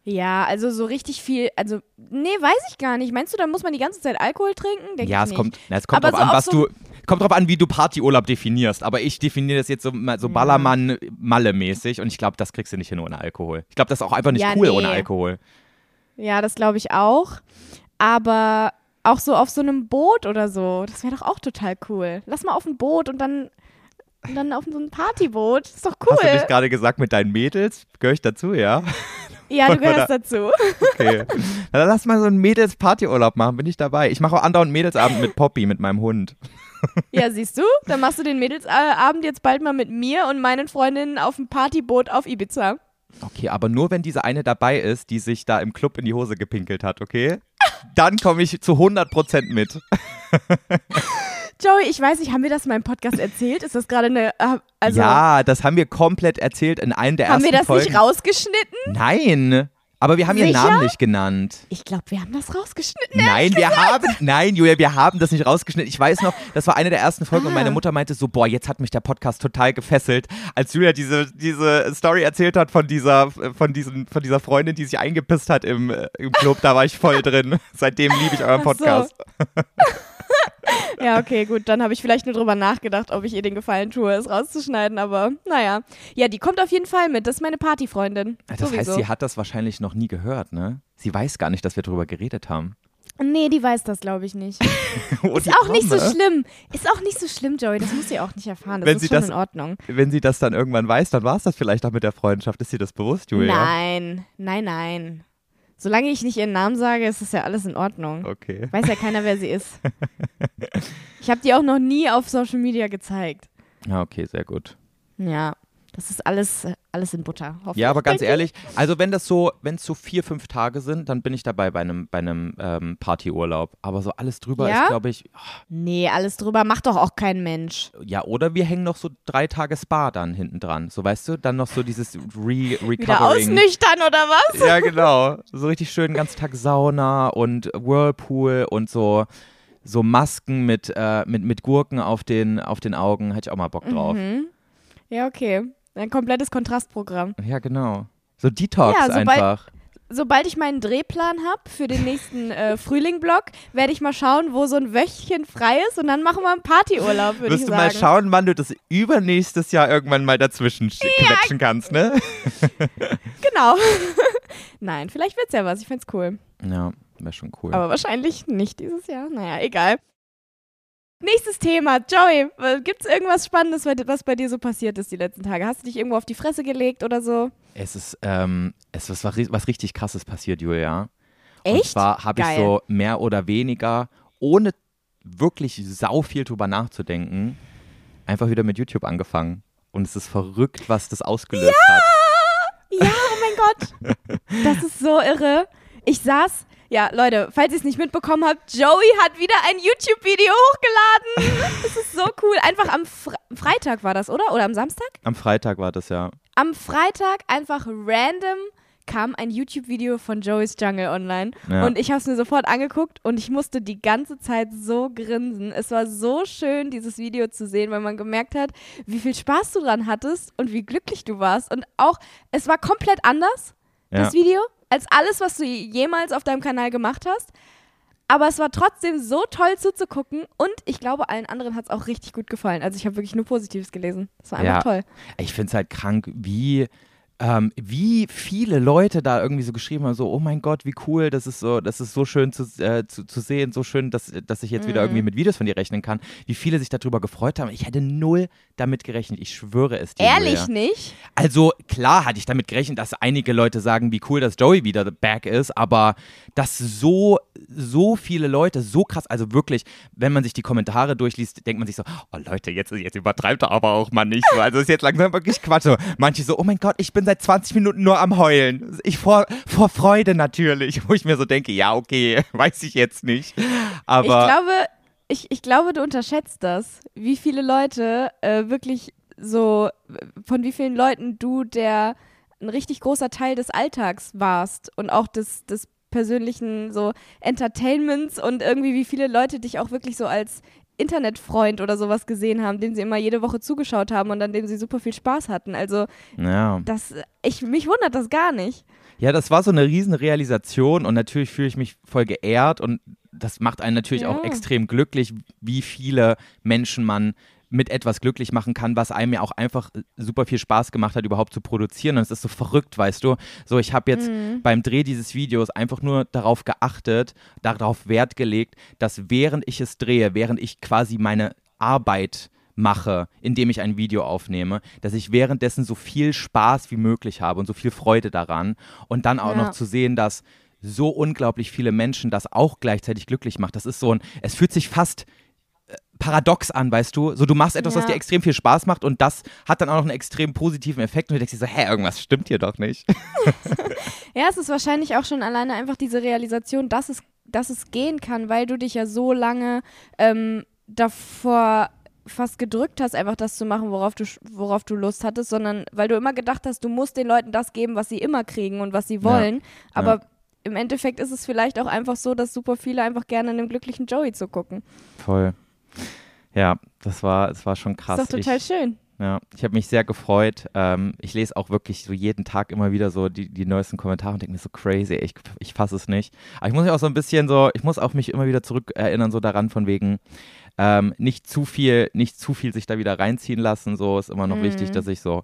Ja, also so richtig viel, also, nee, weiß ich gar nicht. Meinst du, da muss man die ganze Zeit Alkohol trinken? Denk ja, es nicht. kommt, na, es kommt Aber drauf so an, was so- du. Kommt drauf an, wie du Partyurlaub definierst. Aber ich definiere das jetzt so, so Ballermann-Malle-mäßig und ich glaube, das kriegst du nicht hin ohne Alkohol. Ich glaube, das ist auch einfach nicht Ja, cool nee. ohne Alkohol. Ja, das glaube ich auch. Aber auch so auf so einem Boot oder so, das wäre doch auch total cool. Lass mal auf ein Boot und dann, und dann auf so ein Partyboot. ist doch Hast du cool. nicht gerade gesagt mit deinen Mädels? Gehöre ich dazu, ja? Ja, du gehörst dazu. Okay. Na, dann lass mal so einen Mädels-Partyurlaub machen, bin ich dabei. Ich mache auch andauernd Mädelsabend mit Poppy, mit meinem Hund. Ja, siehst du? Dann machst du den Mädelsabend jetzt bald mal mit mir und meinen Freundinnen auf dem Partyboot auf Ibiza. Okay, aber nur wenn diese eine dabei ist, die sich da im Club in die Hose gepinkelt hat, okay? Dann komme ich zu 100% mit. Joey, ich weiß nicht, haben wir das in meinem Podcast erzählt? Ist das gerade eine, äh, also, ja, das haben wir komplett erzählt in einem der haben ersten wir das Folgen. nicht rausgeschnitten? Nein, aber wir haben ihren Sicher? Namen nicht genannt. Ich glaube, wir haben das rausgeschnitten. Nein, wir haben, nein, Julia, wir haben das nicht rausgeschnitten. Ich weiß noch, das war eine der ersten Folgen und Ah. meine Mutter meinte so, boah, jetzt hat mich der Podcast total gefesselt, als Julia diese, diese Story erzählt hat von dieser, von diesen, von dieser Freundin, die sich eingepisst hat im, äh, im Club, da war ich voll drin. Seitdem liebe ich euren Ach so. Ja, okay, gut. Dann habe ich vielleicht nur drüber nachgedacht, ob ich ihr den Gefallen tue, es rauszuschneiden. Aber naja. Ja, die kommt auf jeden Fall mit. Das ist meine Partyfreundin. Das Sowieso. heißt, sie hat das wahrscheinlich noch nie gehört, ne? Sie weiß gar nicht, dass wir drüber geredet haben. Nee, die weiß das, glaube ich nicht. Oh, Ist auch nicht so Arme. schlimm. Ist auch nicht so schlimm, Joey. Das muss sie auch nicht erfahren. Das Wenn ist sie schon das- in Ordnung. Wenn sie das dann irgendwann weiß, dann war es das vielleicht auch mit der Freundschaft. Ist sie das bewusst, Julia? Nein, nein, nein. Solange ich nicht ihren Namen sage, ist das ja alles in Ordnung. Okay. Weiß ja keiner, wer sie ist. Ich habe die auch noch nie auf Social Media gezeigt. Ja, okay, sehr gut. Ja, das ist alles, alles in Butter. hoffentlich. Ja, aber ganz ehrlich, also wenn das so, wenn es so vier, fünf Tage sind, dann bin ich dabei bei einem, bei einem ähm, Partyurlaub. Aber so alles drüber Ja? ist, glaube ich, ich. Nee, alles drüber macht doch auch kein Mensch. ja, oder wir hängen noch so drei Tage Spa dann hinten dran. So, weißt du, dann noch so dieses Re Wieder ausnüchtern oder was? Ja, genau. So richtig schön ganzen Tag Sauna und Whirlpool und so, so Masken mit, äh, mit, mit Gurken auf den, auf den Augen. Hätte ich auch mal Bock drauf. Mhm. Ja, okay. Ein komplettes Kontrastprogramm. Ja, genau. So Detox Ja, sobald- einfach. Sobald ich meinen Drehplan habe für den nächsten äh, Frühling-Block, werde ich mal schauen, wo so ein Wöchchen frei ist und dann machen wir einen Partyurlaub, würde ich Wirst du sagen. mal schauen, wann du das übernächstes Jahr irgendwann mal dazwischen sch- quetschen kannst, ne? Genau. Nein, vielleicht wird's ja was. Ich find's cool. Ja, wäre schon cool. Aber wahrscheinlich nicht dieses Jahr. Naja, egal. Nächstes Thema. Joey, äh, gibt's irgendwas Spannendes, was bei dir so passiert ist die letzten Tage? Hast du dich irgendwo auf die Fresse gelegt oder so? es ist, ähm, es ist was, was richtig krasses passiert, Julia. Und Echt? zwar habe ich so mehr oder weniger, ohne wirklich sau viel drüber nachzudenken, einfach wieder mit YouTube angefangen. Und es ist verrückt, was das ausgelöst hat. Ja, oh mein Gott. Das ist so irre. Ich saß, ja, Leute, falls ihr es nicht mitbekommen habt, Joey hat wieder ein YouTube-Video hochgeladen. Das ist so cool. Einfach am Fre Freitag war das, oder? Oder am Samstag? Am Freitag war das, ja. Am Freitag einfach random kam ein YouTube-Video von Joey's Jungle online Ja. und ich habe es mir sofort angeguckt und ich musste die ganze Zeit so grinsen. Es war so schön, dieses Video zu sehen, weil man gemerkt hat, wie viel Spaß du dran hattest und wie glücklich du warst. Und auch, es war komplett anders, Ja. das Video, als alles, was du jemals auf deinem Kanal gemacht hast. Aber es war trotzdem so toll zuzugucken und ich glaube, allen anderen hat es auch richtig gut gefallen. Also ich habe wirklich nur Positives gelesen. Es war einfach Ja. toll. Ich finde es halt krank, wie, ähm, wie viele Leute da irgendwie so geschrieben haben, so, oh mein Gott, wie cool, das ist so, das ist so schön zu, äh, zu, zu sehen, so schön, dass, dass ich jetzt wieder Mhm. irgendwie mit Videos von dir rechnen kann. Wie viele sich darüber gefreut haben. Ich hätte null damit gerechnet. Ich schwöre es dir. Ehrlich Julia. nicht? Also klar hatte ich damit gerechnet, dass einige Leute sagen, wie cool, dass Joey wieder back ist, aber dass so, so viele Leute, so krass, also wirklich, wenn man sich die Kommentare durchliest, denkt man sich so, oh Leute, jetzt, jetzt übertreibt er aber auch mal nicht so. Also ist jetzt langsam wirklich Quatsch. Manche so, oh mein Gott, ich bin seit 20 Minuten nur am Heulen. Ich vor, vor Freude natürlich, wo ich mir so denke, ja, okay, weiß ich jetzt nicht. Aber ich glaube, ich, ich glaube, du unterschätzt das, wie viele Leute äh, wirklich so, von wie vielen Leuten du der ein richtig großer Teil des Alltags warst und auch des, des persönlichen so Entertainments und irgendwie wie viele Leute dich auch wirklich so als Internetfreund oder sowas gesehen haben, den sie immer jede Woche zugeschaut haben und an dem sie super viel Spaß hatten. Also ja. das, ich, mich wundert das gar nicht. Ja, das war so eine riesen Realisation und natürlich fühle ich mich voll geehrt und das macht einen natürlich auch Ja. extrem glücklich, wie viele Menschen man mit etwas glücklich machen kann, was einem ja auch einfach super viel Spaß gemacht hat, überhaupt zu produzieren. Und es ist so verrückt, weißt du. So, ich habe jetzt Mhm. beim Dreh dieses Videos einfach nur darauf geachtet, darauf Wert gelegt, dass während ich es drehe, während ich quasi meine Arbeit mache, indem ich ein Video aufnehme, dass ich währenddessen so viel Spaß wie möglich habe und so viel Freude daran. Und dann auch Ja. noch zu sehen, dass so unglaublich viele Menschen das auch gleichzeitig glücklich macht. Das ist so ein, es fühlt sich fast äh, paradox an, weißt du? So, du machst etwas, was Ja. dir extrem viel Spaß macht und das hat dann auch noch einen extrem positiven Effekt und du denkst dir so, hä, irgendwas stimmt hier doch nicht. Ja, es ist wahrscheinlich auch schon alleine einfach diese Realisation, dass es, dass es gehen kann, weil du dich ja so lange ähm, davor fast gedrückt hast, einfach das zu machen, worauf du, worauf du Lust hattest, sondern weil du immer gedacht hast, du musst den Leuten das geben, was sie immer kriegen und was sie wollen. Aber im Endeffekt ist es vielleicht auch einfach so, dass super viele einfach gerne einem glücklichen Joey zugucken. Voll. Ja, das war, es war schon krass. ist doch total ich, schön. Ja, ich habe mich sehr gefreut. Ähm, ich lese auch wirklich so jeden Tag immer wieder so die, die neuesten Kommentare und denke mir so crazy, ich, ich fasse es nicht. Aber ich muss mich auch so ein bisschen so, ich muss auch mich immer wieder zurück erinnern, so daran von wegen, ähm, nicht zu viel, nicht zu viel sich da wieder reinziehen lassen. So ist immer noch Mhm. wichtig, dass ich so,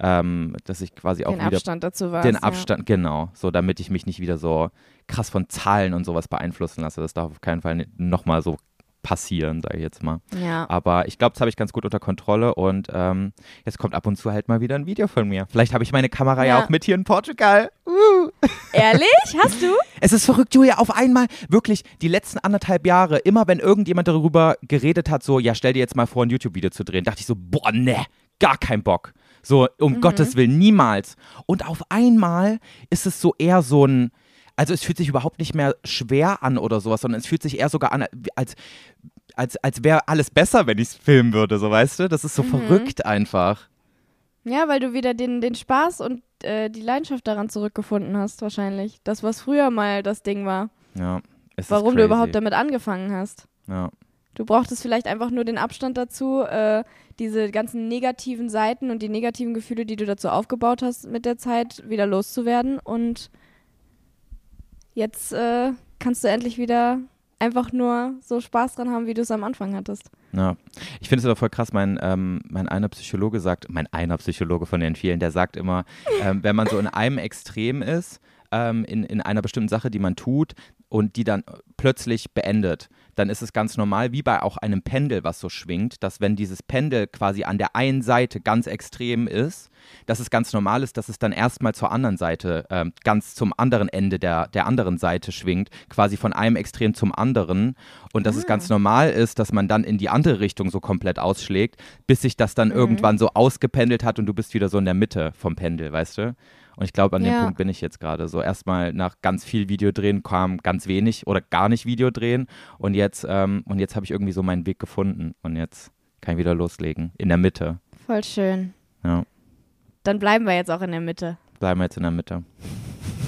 ähm, dass ich quasi auch Den wieder Abstand dazu war. den Abstand, genau, so damit ich mich nicht wieder so krass von Zahlen und sowas beeinflussen lasse. Das darf auf keinen Fall nochmal so passieren, sage ich jetzt mal. Ja. Aber ich glaube, das habe ich ganz gut unter Kontrolle und ähm, jetzt kommt ab und zu halt mal wieder ein Video von mir. Vielleicht habe ich meine Kamera ja. Ja. auch mit hier in Portugal. Ehrlich? Hast du? Es ist verrückt, Julia, auf einmal wirklich die letzten anderthalb Jahre, immer wenn irgendjemand darüber geredet hat, so, ja, stell dir jetzt mal vor, ein YouTube-Video zu drehen, dachte ich so, boah, ne, gar kein Bock. So, um Mhm. Gottes Willen, niemals. Und auf einmal ist es so eher so ein, also es fühlt sich überhaupt nicht mehr schwer an oder sowas, sondern es fühlt sich eher sogar an, als, als, als wäre alles besser, wenn ich es filmen würde, so weißt du? Das ist so Mhm. verrückt einfach. Ja, weil du wieder den, den Spaß und äh, die Leidenschaft daran zurückgefunden hast, wahrscheinlich. Das, was früher mal das Ding war. Ja. Es Warum du überhaupt damit angefangen hast. Ja. Du brauchtest vielleicht einfach nur den Abstand dazu, äh, diese ganzen negativen Seiten und die negativen Gefühle, die du dazu aufgebaut hast, mit der Zeit wieder loszuwerden. Und jetzt äh, kannst du endlich wieder einfach nur so Spaß dran haben, wie du es am Anfang hattest. Ja, ich finde es aber voll krass. Mein, ähm, mein einer Psychologe sagt, mein einer Psychologe von den vielen, der sagt immer, ähm, wenn man so in einem Extrem ist, ähm, in, in einer bestimmten Sache, die man tut und die dann plötzlich beendet, dann ist es ganz normal, wie bei auch einem Pendel, was so schwingt, dass wenn dieses Pendel quasi an der einen Seite ganz extrem ist, dass es ganz normal ist, dass es dann erstmal zur anderen Seite, ähm, ganz zum anderen Ende der, der anderen Seite schwingt, quasi von einem Extrem zum anderen. Und dass es ganz normal ist, dass man dann in die andere Richtung so komplett ausschlägt, bis sich das dann irgendwann so ausgependelt hat und du bist wieder so in der Mitte vom Pendel, weißt du? Und ich glaube, an dem Ja. Punkt bin ich jetzt gerade. So erstmal nach ganz viel Videodrehen kam ganz wenig oder gar nicht Videodrehen. Und jetzt, ähm, und jetzt habe ich irgendwie so meinen Weg gefunden. Und jetzt kann ich wieder loslegen. In der Mitte. Voll schön. Ja. Dann bleiben wir jetzt auch in der Mitte. Bleiben wir jetzt in der Mitte.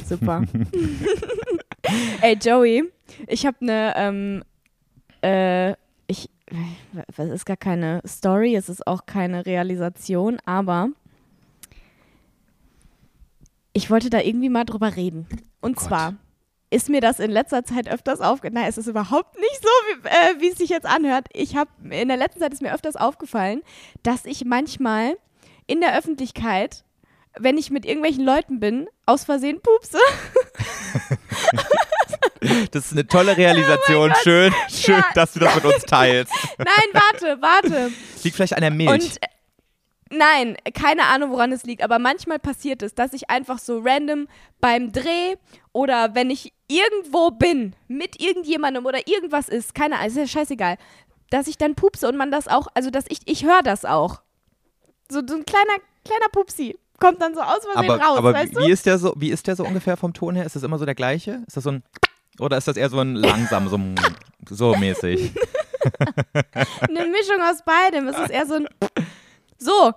Super. Ey, Joey, ich habe eine, ähm, äh, ich, es ist gar keine Story, es ist auch keine Realisation, aber ich wollte da irgendwie mal drüber reden. Und Gott. zwar ist mir das in letzter Zeit öfters aufgefallen. Nein, es ist überhaupt nicht so, wie, äh, wie es sich jetzt anhört. Ich habe in der letzten Zeit ist mir öfters aufgefallen, dass ich manchmal in der Öffentlichkeit, wenn ich mit irgendwelchen Leuten bin, aus Versehen pupse. Das ist eine tolle Realisation. schön, schön, Ja. dass du das mit uns teilst. Nein, warte, warte. Liegt vielleicht an der Milch. Und nein, keine Ahnung, woran es liegt, aber manchmal passiert es, dass ich einfach so random beim Dreh oder wenn ich irgendwo bin mit irgendjemandem oder irgendwas ist, keine Ahnung, ist ja scheißegal, dass ich dann pupse und man das auch, also dass ich, ich höre das auch. So, so ein kleiner, kleiner Pupsi kommt dann so aus Versehen aber raus, aber weißt wie, wie, ist der so, wie ist der so ungefähr vom Ton her? Ist das immer so der gleiche? Ist das so ein oder ist das eher so ein langsam, so, ein- so mäßig? du? Eine Mischung aus beidem. Es ist eher so ein so,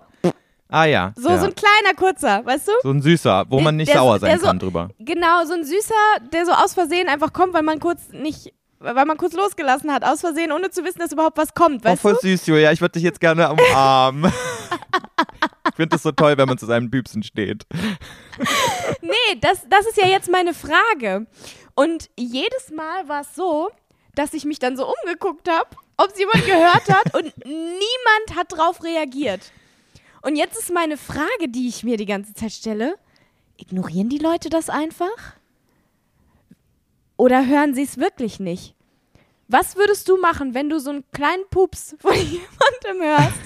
Ah ja. so, ja. so ein kleiner, kurzer, weißt du? So ein süßer, wo Der- man nicht sauer sein so- kann drüber. Genau, so ein süßer, der so aus Versehen einfach kommt, weil man kurz nicht, weil man kurz losgelassen hat, aus Versehen, ohne zu wissen, dass überhaupt was kommt, Oh, weißt voll du? süß, Julia. Ich würde dich jetzt gerne umarmen. ich finde das so toll, wenn man zu seinen Bübsen steht. Nee, das, das ist ja jetzt meine Frage. Und jedes Mal war es so, dass ich mich dann so umgeguckt habe, ob es jemand gehört hat und niemand hat drauf reagiert. Und jetzt ist meine Frage, die ich mir die ganze Zeit stelle, ignorieren die Leute das einfach? Oder hören sie es wirklich nicht? Was würdest du machen, wenn du so einen kleinen Pups von jemandem hörst,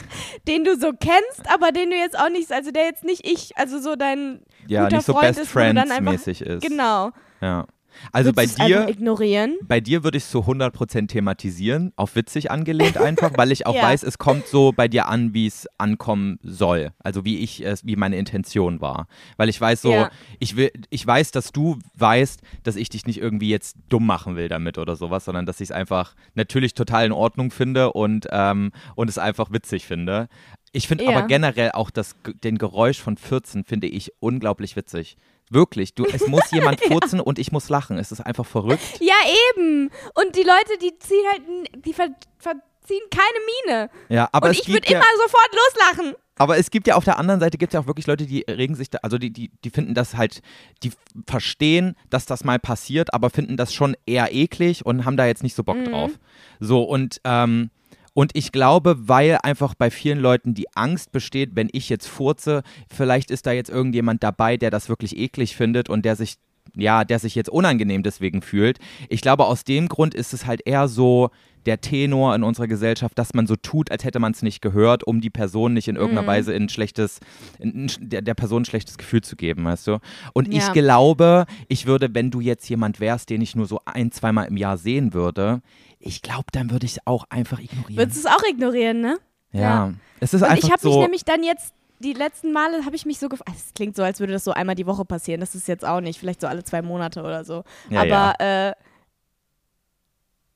den du so kennst, aber den du jetzt auch nicht, also der jetzt nicht ich, also so dein Ja, guter nicht so Freund Best ist, Friends einfach- mäßig ist. Genau. Ja. Also bei dir, ignorieren. bei dir würde ich es zu 100% thematisieren, auf witzig angelehnt einfach, weil ich auch Ja. weiß, es kommt so bei dir an, wie es ankommen soll. Also wie ich es, wie meine Intention war. Weil ich weiß so, Ja. ich will, ich weiß, dass du weißt, dass ich dich nicht irgendwie jetzt dumm machen will damit oder sowas, sondern dass ich es einfach natürlich total in Ordnung finde und, ähm, und es einfach witzig finde. Ich finde Ja. aber generell auch das, den Geräusch von 14 finde ich unglaublich witzig. Wirklich, du, es muss jemand furzen und ich muss lachen. Es ist einfach verrückt. Ja, eben. Und die Leute, die ziehen halt, die ver verziehen keine Miene. Ja, aber Und es ich würde ja, immer sofort loslachen. aber es gibt ja auf der anderen Seite gibt ja auch wirklich Leute, die regen sich da, also die, die, die finden das halt, die verstehen, dass das mal passiert, aber finden das schon eher eklig und haben da jetzt nicht so Bock drauf. So und ähm, und ich glaube, weil einfach bei vielen Leuten die Angst besteht, wenn ich jetzt furze, vielleicht ist da jetzt irgendjemand dabei, der das wirklich eklig findet und der sich ja, der sich jetzt unangenehm deswegen fühlt. Ich glaube, aus dem Grund ist es halt eher so der Tenor in unserer Gesellschaft, dass man so tut, als hätte man es nicht gehört, um die Person nicht in irgendeiner Weise in ein schlechtes, in, in, der, der Person ein schlechtes Gefühl zu geben, weißt du? Und ich Ja. glaube, ich würde, wenn du jetzt jemand wärst, den ich nur so ein, zweimal im Jahr sehen würde, ich glaube, dann würde ich es auch einfach ignorieren. Würdest du es auch ignorieren, ne? ja. ja. Es ist Und einfach ich habe so. mich nämlich dann jetzt, die letzten Male habe ich mich so gefragt, es klingt so, als würde das so einmal die Woche passieren. Das ist jetzt auch nicht, vielleicht so alle zwei Monate oder so. Ja, aber, ja. Äh,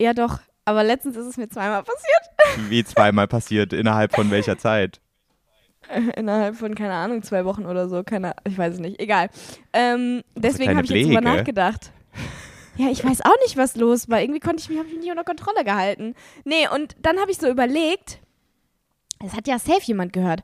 ja doch, aber letztens ist es mir zweimal passiert. wie zweimal passiert, innerhalb von welcher Zeit? Innerhalb von, keine Ahnung, zwei Wochen oder so. Keine, ich weiß es nicht. Egal. Ähm, deswegen habe ich jetzt drüber nachgedacht. Ja, ich weiß auch nicht, was los war. Irgendwie konnte ich mich, habe ich mich nicht unter Kontrolle gehalten. Nee, und dann habe ich so überlegt, es hat ja safe jemand gehört.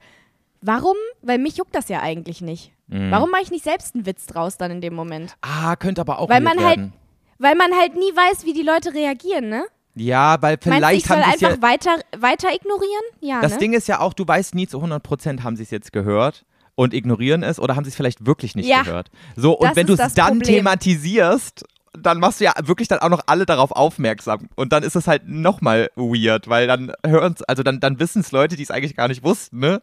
Warum? Weil mich juckt das ja eigentlich nicht. Mhm. Warum mache ich nicht selbst einen Witz draus dann in dem Moment? Ah, könnte aber auch Weil man halt- werden. Weil man halt nie weiß, wie die Leute reagieren, ne? Ja, weil Meinst du, ich vielleicht soll haben sie einfach ja. weiter, weiter ignorieren? Ja, Das ne? Ding ist ja auch, du weißt nie zu 100 Prozent, haben sie es jetzt gehört und ignorieren es oder haben sie es vielleicht wirklich nicht Ja, gehört. So, und wenn du es dann Problem. thematisierst, dann machst du ja wirklich dann auch noch alle darauf aufmerksam. Und dann ist es halt nochmal weird, weil dann hören also dann, dann wissen es Leute, die es eigentlich gar nicht wussten, ne?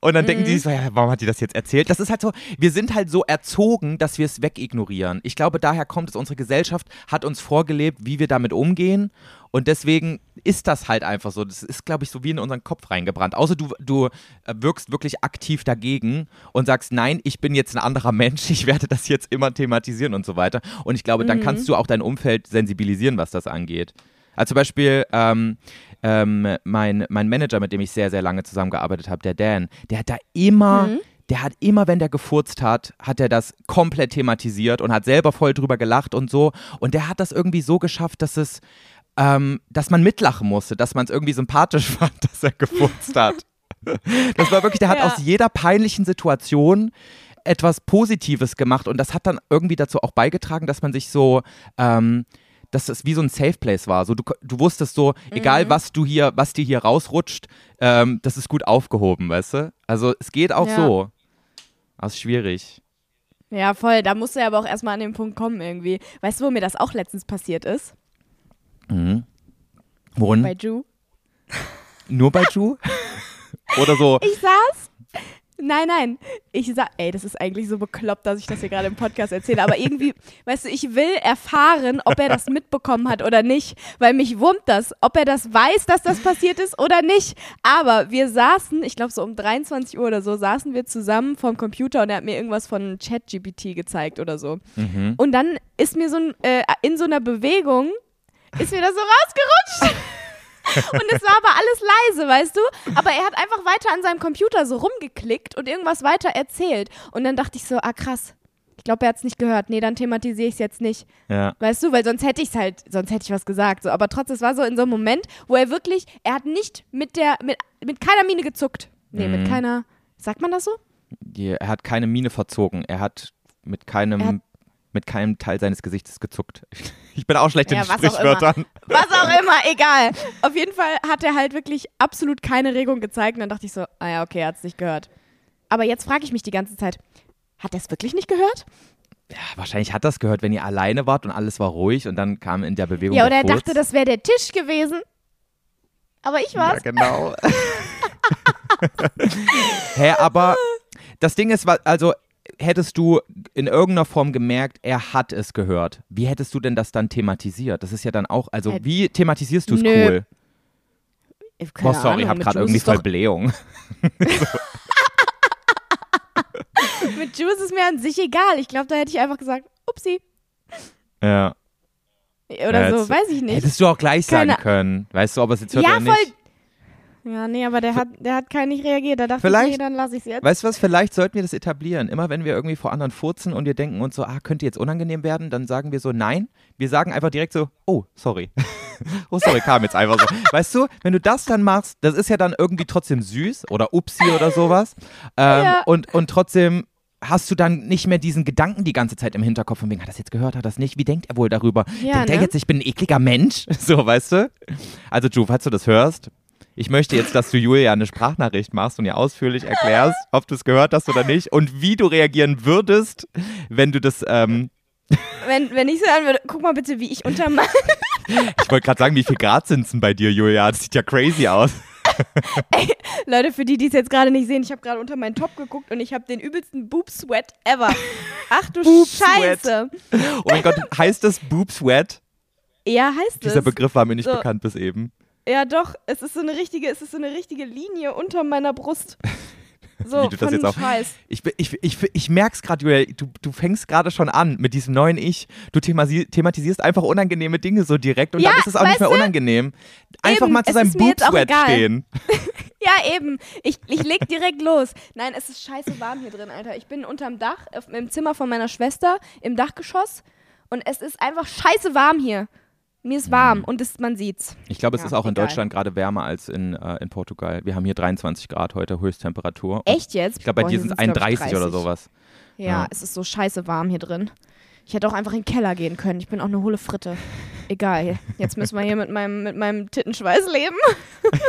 Und dann Mhm. denken die sich so, ja, warum hat die das jetzt erzählt? Das ist halt so, wir sind halt so erzogen, dass wir es wegignorieren. Ich glaube, daher kommt es, unsere Gesellschaft hat uns vorgelebt, wie wir damit umgehen. Und deswegen ist das halt einfach so. Das ist, glaube ich, so wie in unseren Kopf reingebrannt. Außer du, du äh, wirkst wirklich aktiv dagegen und sagst, nein, ich bin jetzt ein anderer Mensch, ich werde das jetzt immer thematisieren und so weiter. Und ich glaube, dann Mhm. kannst du auch dein Umfeld sensibilisieren, was das angeht. Also zum Beispiel ähm, ähm, mein, mein Manager, mit dem ich sehr, sehr lange zusammengearbeitet habe, der Dan, der hat da immer, Mhm. der hat immer, wenn der gefurzt hat, hat er das komplett thematisiert und hat selber voll drüber gelacht und so. Und der hat das irgendwie so geschafft, dass es, ähm, dass man mitlachen musste, dass man es irgendwie sympathisch fand, dass er gefurzt hat. Das war wirklich, der hat Ja. aus jeder peinlichen Situation etwas Positives gemacht und das hat dann irgendwie dazu auch beigetragen, dass man sich so, ähm, dass es wie so ein Safe Place war. So, du, du wusstest so, egal was du hier, was dir hier rausrutscht, ähm, das ist gut aufgehoben, weißt du? Also es geht auch Ja. so. Es ist schwierig. Ja, voll. Da musst du ja aber auch erstmal an den Punkt kommen irgendwie. Weißt du, wo mir das auch letztens passiert ist? Mhm. Worin? Bei Ju. Nur bei Ju? Oder so? Ich saß. Nein, nein. Ich sag, ey, das ist eigentlich so bekloppt, dass ich das hier gerade im Podcast erzähle. Aber irgendwie, weißt du, ich will erfahren, ob er das mitbekommen hat oder nicht. Weil mich wurmt das, ob er das weiß, dass das passiert ist oder nicht. Aber wir saßen, ich glaube so um 23 Uhr oder so, saßen wir zusammen vorm Computer und er hat mir irgendwas von ChatGPT gezeigt oder so. Mhm. Und dann ist mir so ein, äh, in so einer Bewegung, ist mir das so rausgerutscht. Und es war aber alles leise, weißt du? Aber er hat einfach weiter an seinem Computer so rumgeklickt und irgendwas weiter erzählt. Und dann dachte ich so, ah krass. Ich glaube, er hat es nicht gehört. Nee, dann thematisiere ich es jetzt nicht. Ja. Weißt du, weil sonst hätte ich es halt, sonst hätte ich was gesagt. So. Aber trotzdem, es war so in so einem Moment, wo er wirklich, er hat nicht mit der, mit, mit keiner Miene gezuckt. Nee, Mhm. mit keiner, sagt man das so? Er hat keine Miene verzogen. Er hat mit keinem, mit keinem Teil seines Gesichtes gezuckt. Ich bin auch schlecht Ja, in was auch. Sprichwörtern. Was auch immer, egal. Auf jeden Fall hat er halt wirklich absolut keine Regung gezeigt. Und dann dachte ich so, ah ja, okay, er hat es nicht gehört. Aber jetzt frage ich mich die ganze Zeit, hat er es wirklich nicht gehört? Ja, wahrscheinlich hat das gehört, wenn ihr alleine wart und alles war ruhig und dann kam in der Bewegung Ja, der oder er dachte, das wäre der Tisch gewesen. Aber ich Ja, war's. genau. Hä, aber das Ding ist, also hättest du in irgendeiner Form gemerkt, er hat es gehört. Wie hättest du denn das dann thematisiert? Das ist ja dann auch, also Äh, wie thematisierst du es cool? Keine Boah, sorry, Ahnung, ich habe gerade irgendwie voll Blähung. Mit Juice ist mir an sich egal. Ich glaube, da hätte ich einfach gesagt, upsi. Ja. Oder Ja, so, weiß ich nicht. Hättest du auch gleich sagen Keine- können. Weißt du, ob es jetzt hört Ja, oder nicht? voll- Ja, nee, aber der hat, der hat gar nicht reagiert. Da dachte Vielleicht- ich, nee, dann lasse ich es jetzt. Weißt du was, vielleicht sollten wir das etablieren. Immer wenn wir irgendwie vor anderen furzen und wir denken uns so, ah, könnte jetzt unangenehm werden, dann sagen wir so, nein. Wir sagen einfach direkt so, oh, sorry. oh, sorry, kam jetzt einfach so. Weißt du, wenn du das dann machst, das ist ja dann irgendwie trotzdem süß oder upsi oder sowas. Ähm, Ja. und, und trotzdem hast du dann nicht mehr diesen Gedanken die ganze Zeit im Hinterkopf von wegen, hat er das jetzt gehört, hat er das nicht? Wie denkt er wohl darüber? Ja, denkt er ne? jetzt, ich bin ein ekliger Mensch? So, weißt du? Also, Ju, falls du das hörst, ich möchte jetzt, dass du Julia eine Sprachnachricht machst und ihr ausführlich erklärst, ob du es gehört hast oder nicht und wie du reagieren würdest, wenn du das, ähm, Wenn, wenn ich sagen würde, guck mal bitte, wie ich unter meinem ich wollte gerade sagen, wie viel Grad sind es denn bei dir, Julia? Das sieht ja crazy aus. Leute, für die, die es jetzt gerade nicht sehen, ich habe gerade unter meinen Top geguckt und ich habe den übelsten Boob-Sweat ever. Ach du Boob-Sweat. Scheiße. Oh mein Gott, heißt das Boob Sweat? Ja, heißt Dieser es. Begriff war mir nicht So. bekannt bis eben. Ja, doch. Es ist so eine richtige, es ist so eine richtige Linie unter meiner Brust. So, Wie du das jetzt auch- Scheiß. Ich, ich, ich, ich merke es gerade, Julia, du, du fängst gerade schon an mit diesem neuen Ich. Du themasi- thematisierst einfach unangenehme Dinge so direkt und Ja, dann ist es auch nicht mehr du? unangenehm. Einfach Eben, mal zu seinem ist mir Boob jetzt auch Sweat egal. stehen. Ja, eben. Ich, ich leg direkt los. Nein, es ist scheiße warm hier drin, Alter. Ich bin unterm Dach, im Zimmer von meiner Schwester, im Dachgeschoss. Und es ist einfach scheiße warm hier. Mir ist warm und es, man sieht's. Ich glaube, es Ja, ist auch in egal. Deutschland gerade wärmer als in, äh, in Portugal. Wir haben hier 23 Grad heute Höchsttemperatur. Echt jetzt? Ich glaube, bei Boah, dir sind es sind's, glaub ich, 31 oder 30. sowas. Ja, Ja. es ist so scheiße warm hier drin. Ich hätte auch einfach in den Keller gehen können. Ich bin auch eine hohle Fritte. Egal. Jetzt müssen wir hier mit meinem, mit meinem Tittenschweiß leben.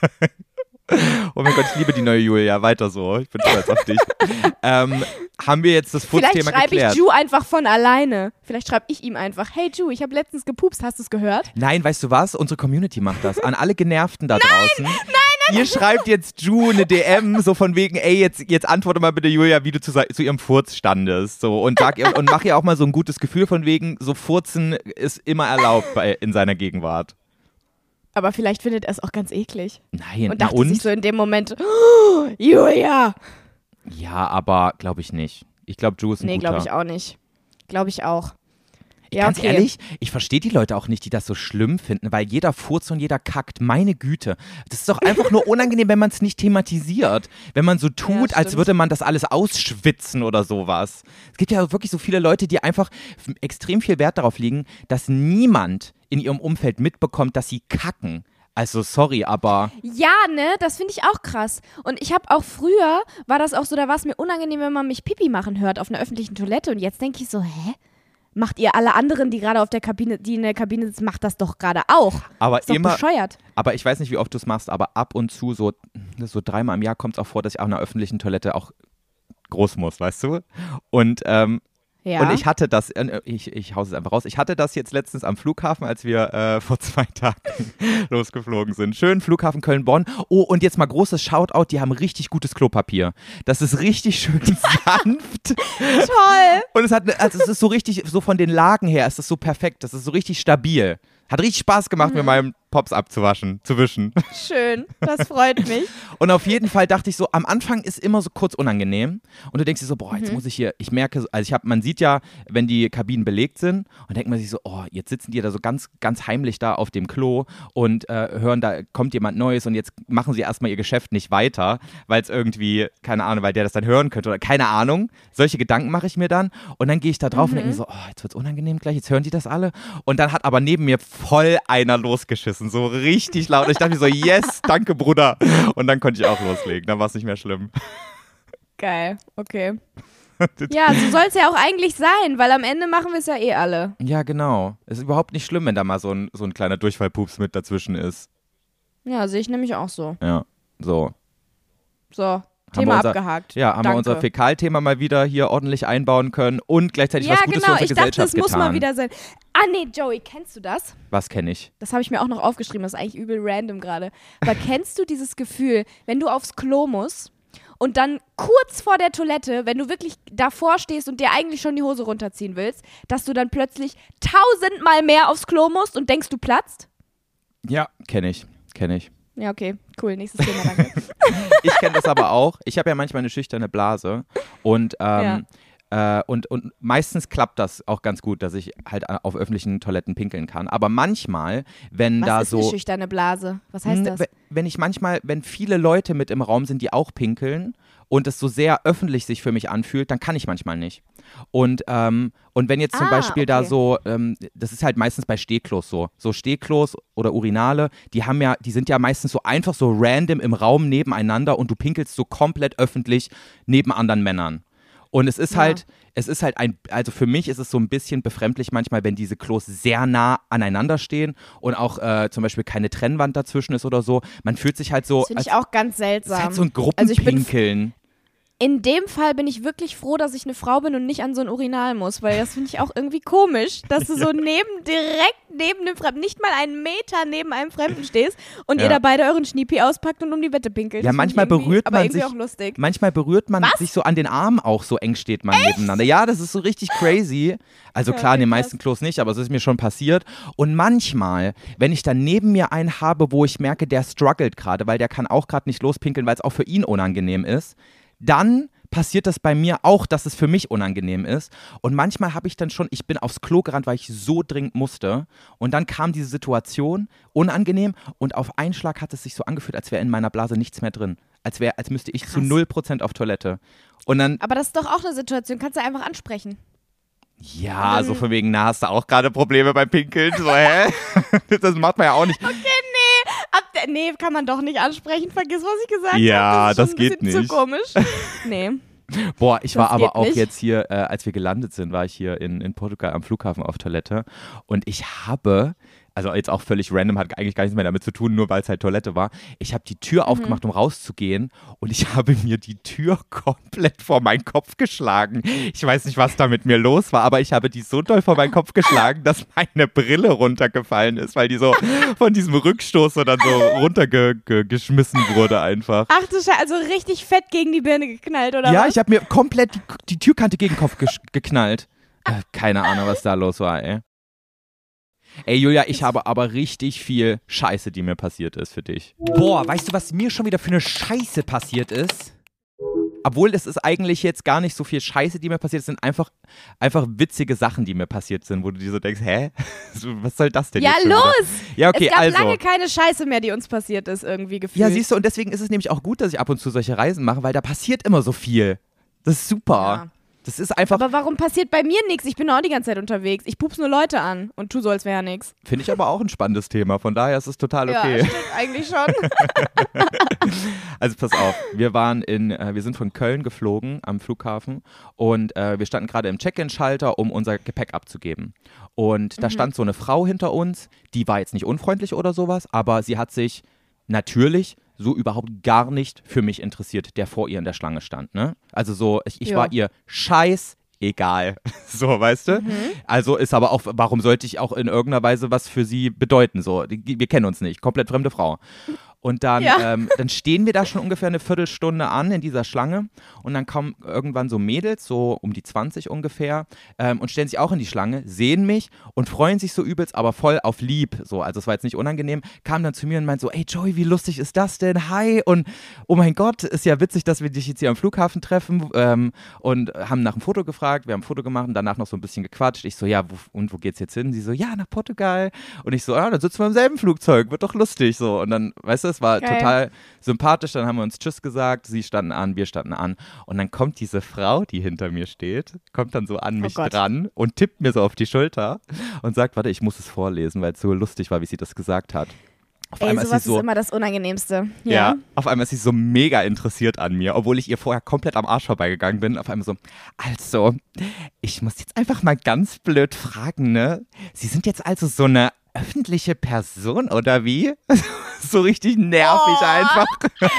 Oh mein Gott, ich liebe die neue Julia. Weiter so. Ich bin stolz auf dich. ähm, haben wir jetzt das Vielleicht Furzthema schreibe geklärt? ich Ju einfach von alleine. Vielleicht schreibe ich ihm einfach, hey Ju, ich habe letztens gepupst, hast du es gehört? Nein, weißt du was? Unsere Community macht das. An alle Genervten da draußen. Nein, nein, Ihr schreibt jetzt Ju eine DM, so von wegen, ey, jetzt, jetzt antworte mal bitte, Julia, wie du zu, zu ihrem Furz standest. So, und, sag ihr, und mach ihr auch mal so ein gutes Gefühl von wegen, so Furzen ist immer erlaubt bei, in seiner Gegenwart. Aber vielleicht findet er es auch ganz eklig. Nein, Und dachte und? sich so in dem Moment, oh, Julia. Ja, aber glaube ich nicht. Ich glaube, Ju ist ein Nee, guter. glaube ich auch nicht. Glaube ich auch. Ja, Ganz okay. ehrlich, ich verstehe die Leute auch nicht, die das so schlimm finden, weil jeder furzt und jeder kackt. Meine Güte. Das ist doch einfach nur unangenehm, wenn man es nicht thematisiert. Wenn man so tut, als stimmt. würde man das alles ausschwitzen oder sowas. Es gibt ja wirklich so viele Leute, die einfach extrem viel Wert darauf legen, dass niemand in ihrem Umfeld mitbekommt, dass sie kacken. Also sorry, aber Ja, ne, das finde ich auch krass. Und ich habe auch früher, war das auch so, da war es mir unangenehm, wenn man mich Pipi machen hört auf einer öffentlichen Toilette. Und jetzt denke ich so, hä? Macht ihr alle anderen, die gerade auf der Kabine, die in der Kabine sitzen, macht das doch gerade auch. aber Ist immer bescheuert. Aber ich weiß nicht, wie oft du es machst, aber ab und zu, so, so dreimal im Jahr kommt es auch vor, dass ich auf einer öffentlichen Toilette auch groß muss, weißt du? Und, ähm, Ja. und ich hatte das, äh, ich, ich hause es einfach raus, ich hatte das jetzt letztens am Flughafen, als wir äh, vor zwei Tagen losgeflogen sind. Schön, Flughafen Köln-Bonn. Oh, und jetzt mal großes Shoutout, die haben richtig gutes Klopapier. Das ist richtig schön sanft. Toll. Und es hat, ne- also es ist so richtig, so von den Lagen her, ist es so perfekt, das ist so richtig stabil. Hat richtig Spaß gemacht, Mhm. mir meinen Pops abzuwaschen, zu wischen. Schön. Das freut mich. Und auf jeden Fall dachte ich so, am Anfang ist immer so kurz unangenehm. Und du denkst dir so, boah, Mhm. jetzt muss ich hier, ich merke, so- also ich habe, man sieht ja, wenn die Kabinen belegt sind, und denkt man sich so, oh, jetzt sitzen die da so ganz, ganz heimlich da auf dem Klo und äh, hören, da kommt jemand Neues und jetzt machen sie erstmal ihr Geschäft nicht weiter, weil es irgendwie, keine Ahnung, weil der das dann hören könnte oder keine Ahnung. Solche Gedanken mache ich mir dann. Und dann gehe ich da drauf und denke mir so, oh, jetzt wird's unangenehm gleich, jetzt hören die das alle. Und dann hat aber neben mir voll einer losgeschissen, so richtig laut. Und ich dachte mir so, yes, danke, Bruder. Und dann konnte ich auch loslegen. Dann war es nicht mehr schlimm. Geil. Okay. Ja, so soll es ja auch eigentlich sein, weil am Ende machen wir es ja eh alle. Ja, genau. Es ist überhaupt nicht schlimm, wenn da mal so ein, so ein kleiner Durchfallpups mit dazwischen ist. Ja, sehe ich nämlich auch so. Ja, so. So, Thema unser- abgehakt. Ja, haben Danke. wir unser Fäkalthema mal wieder hier ordentlich einbauen können und gleichzeitig Ja, was Gutes genau. für Ich unsere dachte, Gesellschaft es muss getan. mal wieder sein. Ah, nee, Joey, kennst du das? Was kenne ich? Das habe ich mir auch noch aufgeschrieben. Das ist eigentlich übel random gerade. Aber kennst du dieses Gefühl, wenn du aufs Klo musst und dann kurz vor der Toilette, wenn du wirklich davor stehst und dir eigentlich schon die Hose runterziehen willst, dass du dann plötzlich tausendmal mehr aufs Klo musst und denkst, du platzt? Ja, kenne ich. Kenne ich. Ja, okay. Cool. Nächstes Thema, danke. Ich kenne das aber auch. Ich habe ja manchmal eine schüchterne Blase und ähm, äh, und, und meistens klappt das auch ganz gut, dass ich halt auf öffentlichen Toiletten pinkeln kann. Aber manchmal, wenn Was da ist so eine schüchterne Blase? Was heißt das? we- Wenn ich manchmal, wenn viele Leute mit im Raum sind, die auch pinkeln und es so sehr öffentlich sich für mich anfühlt, dann kann ich manchmal nicht. Und, ähm, und wenn jetzt zum Ah, Beispiel da okay. so, ähm, das ist halt meistens bei Stehklos so, so Stehklos oder Urinale, die haben ja, die sind ja meistens so einfach so random im Raum nebeneinander und du pinkelst so komplett öffentlich neben anderen Männern. Und es ist Ja. halt, es ist halt ein, also für mich ist es so ein bisschen befremdlich manchmal, wenn diese Klos sehr nah aneinander stehen und auch äh, zum Beispiel keine Trennwand dazwischen ist oder so. Man fühlt sich halt so, Das finde ich auch ganz es ist seltsam. halt so ein Also Gruppenpinkeln. In dem Fall bin ich wirklich froh, dass ich eine Frau bin und nicht an so ein Urinal muss, weil das finde ich auch irgendwie komisch, dass du so neben, direkt neben dem Fremden, nicht mal einen Meter neben einem Fremden stehst und Ja. ihr da beide euren Schniepi auspackt und um die Wette pinkelt. Ja, manchmal berührt man sich- auch lustig. Manchmal berührt man Was? sich so an den Armen auch, so eng steht man nebeneinander. Ja, das ist so richtig crazy. Also Ja, klar, in den meisten Klos nicht, aber es ist mir schon passiert. Und manchmal, wenn ich dann neben mir einen habe, wo ich merke, der struggelt gerade, weil der kann auch gerade nicht lospinkeln, weil es auch für ihn unangenehm ist, dann passiert das bei mir auch, dass es für mich unangenehm ist. Und manchmal habe ich dann schon, ich bin aufs Klo gerannt, weil ich so dringend musste. Und dann kam diese Situation, unangenehm. Und auf einen Schlag hat es sich so angefühlt, als wäre in meiner Blase nichts mehr drin. Als, wär, als müsste ich zu Krass. 0% auf Toilette. Und dann, Aber das ist doch auch eine Situation, kannst du einfach ansprechen. ja, so von wegen, na, hast du auch gerade Probleme beim Pinkeln? So, hä? das macht man ja auch nicht. Ab der, nee, kann man doch nicht ansprechen. Vergiss, was ich gesagt habe. Ja, das, ist das schon ein geht bisschen nicht. Zu komisch. Nee. Boah, ich war Das aber geht auch nicht. jetzt hier, äh, als wir gelandet sind, war ich hier in, in Portugal am Flughafen auf Toilette und ich habe, also jetzt auch völlig random, hat eigentlich gar nichts mehr damit zu tun, nur weil es halt Toilette war. Ich habe die Tür Mhm. aufgemacht, um rauszugehen und ich habe mir die Tür komplett vor meinen Kopf geschlagen. Ich weiß nicht, was da mit mir los war, aber ich habe die so doll vor meinen Kopf geschlagen, dass meine Brille runtergefallen ist, weil die so von diesem Rückstoß so dann so runtergeschmissen wurde einfach. Ach du Scheiße, also richtig fett gegen die Birne geknallt, oder Ja, was? ich habe mir komplett die, die Türkante gegen den Kopf geknallt. Äh, keine Ahnung, was da los war, ey. Ey, Julia, ich habe aber richtig viel Scheiße, die mir passiert ist für dich. Boah, weißt du, was mir schon wieder für eine Scheiße passiert ist? Obwohl es ist eigentlich jetzt gar nicht so viel Scheiße, die mir passiert ist, sind einfach, einfach witzige Sachen, die mir passiert sind, wo du dir so denkst, hä? Was soll das denn Ja, jetzt los! Ja, okay, es gab also. lange keine Scheiße mehr, die uns passiert ist, irgendwie gefühlt. Ja, siehst du, und deswegen ist es nämlich auch gut, dass ich ab und zu solche Reisen mache, weil da passiert immer so viel. Das ist super. Ja. Das ist einfach, Aber warum passiert bei mir nichts? Ich bin auch die ganze Zeit unterwegs. Ich pups nur Leute an und tu so, als wäre nichts. finde ich aber auch ein spannendes Thema. Von daher ist es total okay. Ja, stimmt eigentlich schon. Also pass auf, wir waren in, äh, wir sind von Köln geflogen am Flughafen und äh, wir standen gerade im Check-in-Schalter, um unser Gepäck abzugeben. Und da Mhm. stand so eine Frau hinter uns, die war jetzt nicht unfreundlich oder sowas, aber sie hat sich natürlich so überhaupt gar nicht für mich interessiert, der vor ihr in der Schlange stand. Ne? Also so, ich, ich Ja. war ihr scheiß egal. So, weißt du? Mhm. Also ist aber auch, warum sollte ich auch in irgendeiner Weise was für sie bedeuten? So, wir kennen uns nicht, komplett fremde Frau. Und dann, Ja. ähm, dann stehen wir da schon ungefähr eine Viertelstunde an in dieser Schlange und dann kommen irgendwann so Mädels, so um die 20 ungefähr, ähm, und stellen sich auch in die Schlange, sehen mich und freuen sich so übelst, aber voll auf lieb. So, also es war jetzt nicht unangenehm, kamen dann zu mir und meint so, ey Joey, wie lustig ist das denn? Hi und oh mein Gott, ist ja witzig, dass wir dich jetzt hier am Flughafen treffen ähm, und haben nach einem Foto gefragt, wir haben ein Foto gemacht und danach noch so ein bisschen gequatscht. Ich so, ja, wo, und wo geht's jetzt hin? Sie so, ja, nach Portugal. Und ich so, ja, dann sitzen wir im selben Flugzeug, wird doch lustig so. Und dann, weißt du, es war Geil. total sympathisch, dann haben wir uns Tschüss gesagt, sie standen an, wir standen an und dann kommt diese Frau, die hinter mir steht, kommt dann so an mich Gott. dran und tippt mir so auf die Schulter und sagt, warte, ich muss es vorlesen, weil es so lustig war, wie sie das gesagt hat. Auf Ey, einmal ist sowas sie so, ist immer das Unangenehmste. ja. Ja. auf einmal ist sie so mega interessiert an mir, obwohl ich ihr vorher komplett am Arsch vorbeigegangen bin. Auf einmal so, also, ich muss jetzt einfach mal ganz blöd fragen, ne? Sie sind jetzt also so eine öffentliche Person oder wie? so richtig nervig Oh. einfach.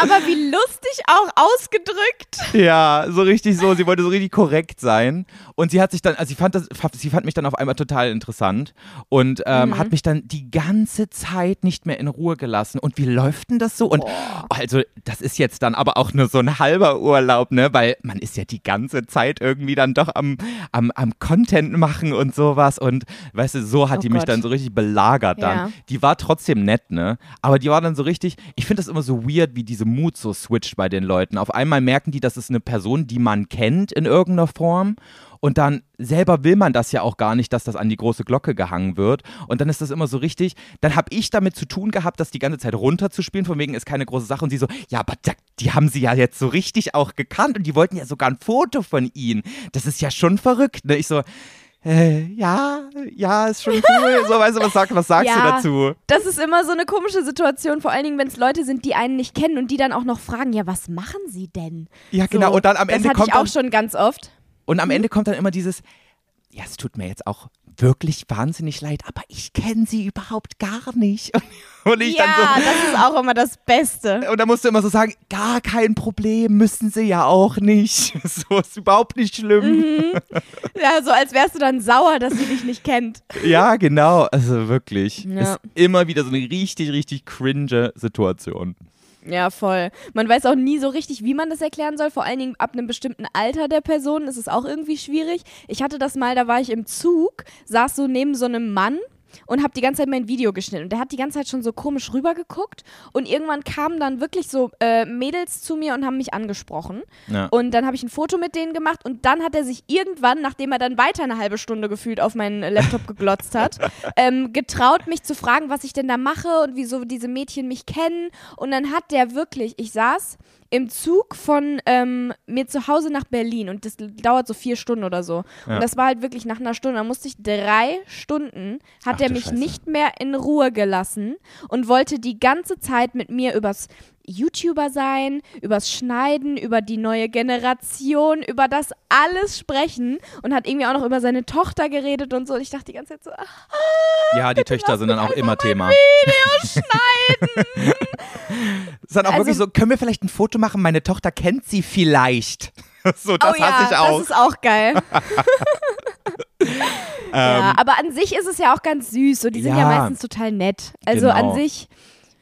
Aber wie lustig auch ausgedrückt. Ja, so richtig so. Sie wollte so richtig korrekt sein. Und sie hat sich dann, also sie fand, das, sie fand mich dann auf einmal total interessant und ähm, Mhm. hat mich dann die ganze Zeit nicht mehr in Ruhe gelassen. Und wie läuft denn das so? Und also, das ist jetzt dann aber auch nur so ein halber Urlaub, ne? Weil man ist ja die ganze Zeit irgendwie dann doch am, am, am Content machen und sowas. Und weißt du, so hat Oh die mich Gott. dann so richtig belagert dann. Ja. Die war trotzdem nett, ne? Aber die war dann so richtig, ich finde das immer so weird, wie diese Mut so switcht bei den Leuten. Auf einmal merken die, das ist eine Person, die man kennt in irgendeiner Form. Und dann selber will man das ja auch gar nicht, dass das an die große Glocke gehangen wird. Und dann ist das immer so richtig. Dann habe ich damit zu tun gehabt, das die ganze Zeit runterzuspielen, von wegen ist keine große Sache. Und sie so, ja, aber die haben sie ja jetzt so richtig auch gekannt und die wollten ja sogar ein Foto von ihnen. Das ist ja schon verrückt. Ne? Ich so, äh, ja, ja, ist schon cool. So, weißt du, was, sag, was sagst du Ja. dazu? Das ist immer so eine komische Situation, vor allen Dingen, wenn es Leute sind, die einen nicht kennen und die dann auch noch fragen, ja, was machen sie denn? Ja, genau. So, und dann am Ende das hatte kommt ich auch dann, schon ganz oft. und am Ende kommt dann immer dieses, ja, es tut mir jetzt auch wirklich wahnsinnig leid, aber ich kenne sie überhaupt gar nicht. Und ich ja, dann das ist auch immer das Beste. so, und dann musst du immer so sagen, gar kein Problem, müssen sie ja auch nicht. So ist überhaupt nicht schlimm. Mhm. Ja, so als wärst du dann sauer, dass sie dich nicht kennt. Ja, genau. Also wirklich. Ja. Ist immer wieder so eine richtig, richtig cringe Situation. Ja, voll. Man weiß auch nie so richtig, wie man das erklären soll. Vor allen Dingen ab einem bestimmten Alter der Person ist es auch irgendwie schwierig. Ich hatte das mal, da war ich im Zug, saß so neben so einem Mann und habe die ganze Zeit mein Video geschnitten. Und der hat die ganze Zeit schon so komisch rübergeguckt. Und irgendwann kamen dann wirklich so äh, Mädels zu mir und haben mich angesprochen. Ja. Und dann habe ich ein Foto mit denen gemacht und dann hat er sich irgendwann, nachdem er dann weiter eine halbe Stunde gefühlt auf meinen Laptop geglotzt hat, ähm, getraut, mich zu fragen, was ich denn da mache und wieso diese Mädchen mich kennen. Und dann hat der wirklich, ich saß im Zug von ähm, mir zu Hause nach Berlin und das dauert so vier Stunden oder so. Ja. Und das war halt wirklich nach einer Stunde. Da musste ich drei Stunden, hat Ach er mich Scheiße. nicht mehr in Ruhe gelassen und wollte die ganze Zeit mit mir übers YouTuber sein, übers Schneiden, über die neue Generation, über das alles sprechen und hat irgendwie auch noch über seine Tochter geredet und so. Und ich dachte die ganze Zeit so, ach, Ja, die Töchter sind dann auch immer Thema. Video schneiden. ist dann auch Also- wirklich so, können wir vielleicht ein Foto machen? Meine Tochter kennt sie vielleicht. So, das oh ja, hasse ich auch. das ist auch geil. ja, Ähm, aber an sich ist es ja auch ganz süß und die sind ja, Ja. meistens total nett. Also Genau. an sich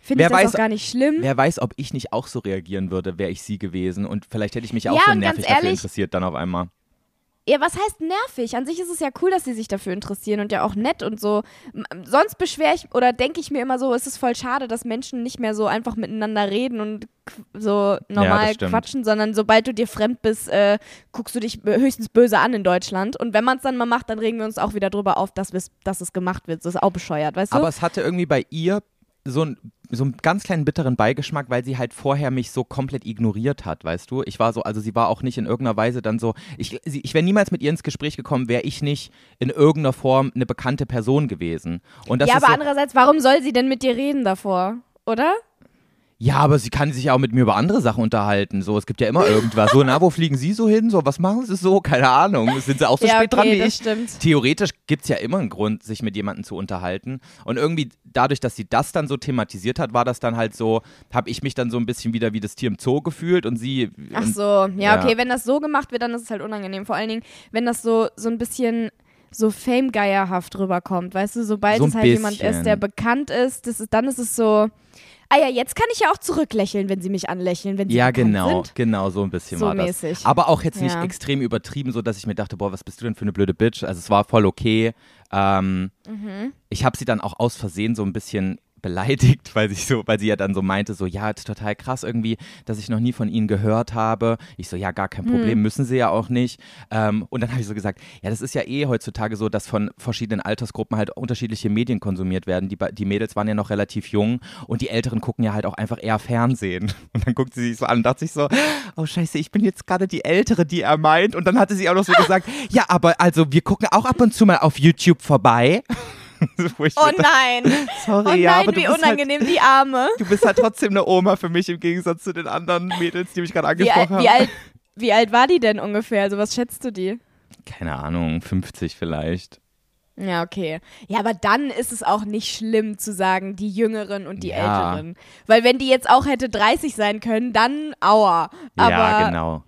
finde ich das weiß- auch gar nicht schlimm. Wer weiß, ob ich nicht auch so reagieren würde, wäre ich sie gewesen. Und vielleicht hätte ich mich auch Ja, so nervig dafür ehrlich- interessiert dann auf einmal. Ja, was heißt nervig? An sich ist es ja cool, dass sie sich dafür interessieren und ja auch nett und so. Sonst beschwere ich oder denke ich mir immer so, es ist voll schade, dass Menschen nicht mehr so einfach miteinander reden und so normal stimmt. quatschen, sondern sobald du dir fremd bist, äh, guckst du dich höchstens böse an in Deutschland. Und wenn man es dann mal macht, dann regen wir uns auch wieder drüber auf, dass, dass es gemacht wird. Das ist auch bescheuert, weißt du? Aber es hatte irgendwie bei ihr so, ein, so einen ganz kleinen bitteren Beigeschmack, weil sie halt vorher mich so komplett ignoriert hat, weißt du? Ich war so, also sie war auch nicht in irgendeiner Weise dann so, ich, sie, ich wäre niemals mit ihr ins Gespräch gekommen, wäre ich nicht in irgendeiner Form eine bekannte Person gewesen. Und das ja, aber so, andererseits, warum soll sie denn mit dir reden davor? Oder? Ja, aber sie kann sich auch mit mir über andere Sachen unterhalten. So, es gibt ja immer irgendwas. So, na, wo fliegen Sie so hin? So, was machen Sie so? Keine Ahnung. Sind Sie auch so ja, spät okay, dran wie das ich? stimmt. Theoretisch gibt es ja immer einen Grund, sich mit jemandem zu unterhalten. Und irgendwie dadurch, dass sie das dann so thematisiert hat, war das dann halt so, habe ich mich dann so ein bisschen wieder wie das Tier im Zoo gefühlt und sie. Ach so, ja, ja. okay, wenn das so gemacht wird, dann ist es halt unangenehm. Vor allen Dingen, wenn das so, so ein bisschen so Fame-Geierhaft rüberkommt, weißt du, sobald So es halt jemand bisschen. ist, der bekannt ist, das ist, dann ist es so, ah ja, jetzt kann ich ja auch zurücklächeln, wenn sie mich anlächeln, wenn sie Ja, genau, sind. genau, so ein bisschen So war das. mäßig. Aber auch jetzt nicht Ja. extrem übertrieben, so dass ich mir dachte, boah, was bist du denn für eine blöde Bitch? Also es war voll okay. Ähm, Mhm. Ich habe sie dann auch aus Versehen so ein bisschen beleidigt, weil sie so, weil sie ja dann so meinte, so ja, ist total krass irgendwie, dass ich noch nie von ihnen gehört habe. Ich so, ja, gar kein. Problem, müssen sie ja auch nicht. Ähm, und dann habe ich so gesagt, ja, das ist ja eh heutzutage so, dass von verschiedenen Altersgruppen halt unterschiedliche Medien konsumiert werden. Die, die Mädels waren ja noch relativ jung und die Älteren gucken ja halt auch einfach eher Fernsehen. Und dann guckt sie sich so an und dachte sich so, oh scheiße, ich bin jetzt gerade die Ältere, die er meint. Und dann hatte sie auch noch so gesagt, ja, aber also wir gucken auch ab und zu mal auf YouTube vorbei. Oh nein, Sorry, oh ja, nein, aber du wie halt, unangenehm, die Arme. du bist halt trotzdem eine Oma für mich im Gegensatz zu den anderen Mädels, die mich gerade Wie alt, angesprochen wie, haben. alt, wie alt war die denn ungefähr? Also was schätzt du die? Keine Ahnung, 50 vielleicht. Ja, okay. Ja, aber dann ist es auch nicht schlimm zu sagen, die Jüngeren und die Ja. Älteren. Weil wenn die jetzt auch hätte 30 sein können, dann aua. Aber ja, genau.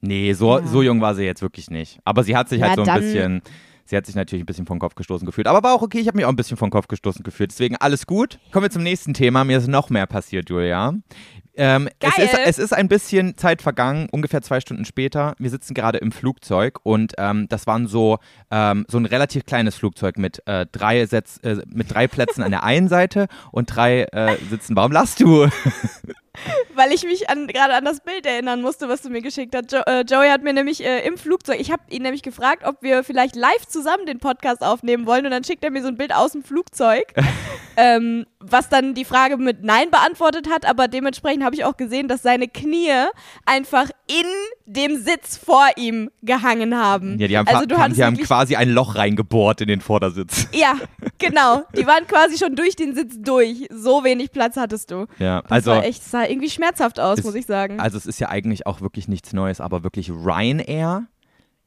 Nee, so, Ja. so jung war sie jetzt wirklich nicht. Aber sie hat sich Ja, halt so ein dann- bisschen, sie hat sich natürlich ein bisschen vom Kopf gestoßen gefühlt. Aber war auch okay, ich habe mich auch ein bisschen vom Kopf gestoßen gefühlt. Deswegen alles gut. Kommen wir zum nächsten Thema. Mir ist noch mehr passiert, Julia. Ähm, es, ist, es ist ein bisschen Zeit vergangen, ungefähr zwei Stunden später. Wir sitzen gerade im Flugzeug und ähm, das waren so, ähm, so ein relativ kleines Flugzeug mit, äh, drei Setz, äh, mit drei Plätzen an der einen Seite und drei äh, Sitzen. Warum lachst du? weil ich mich an, gerade an das Bild erinnern musste, was du mir geschickt hast. Jo äh, Joey hat mir nämlich äh, im Flugzeug, ich habe ihn nämlich gefragt, ob wir vielleicht live zusammen den Podcast aufnehmen wollen und dann schickt er mir so ein Bild aus dem Flugzeug, ähm, was dann die Frage mit Nein beantwortet hat, aber dementsprechend habe ich auch gesehen, dass seine Knie einfach in dem Sitz vor ihm gehangen haben. Ja, die haben, also haben, die haben quasi ein Loch reingebohrt in den Vordersitz. Ja, genau. Die waren quasi schon durch den Sitz durch. So wenig Platz hattest du. Ja, Das also, war echt, sah irgendwie schmerzhaft aus, Ist- muss ich sagen. also es ist ja eigentlich auch wirklich nichts Neues, aber wirklich Ryanair,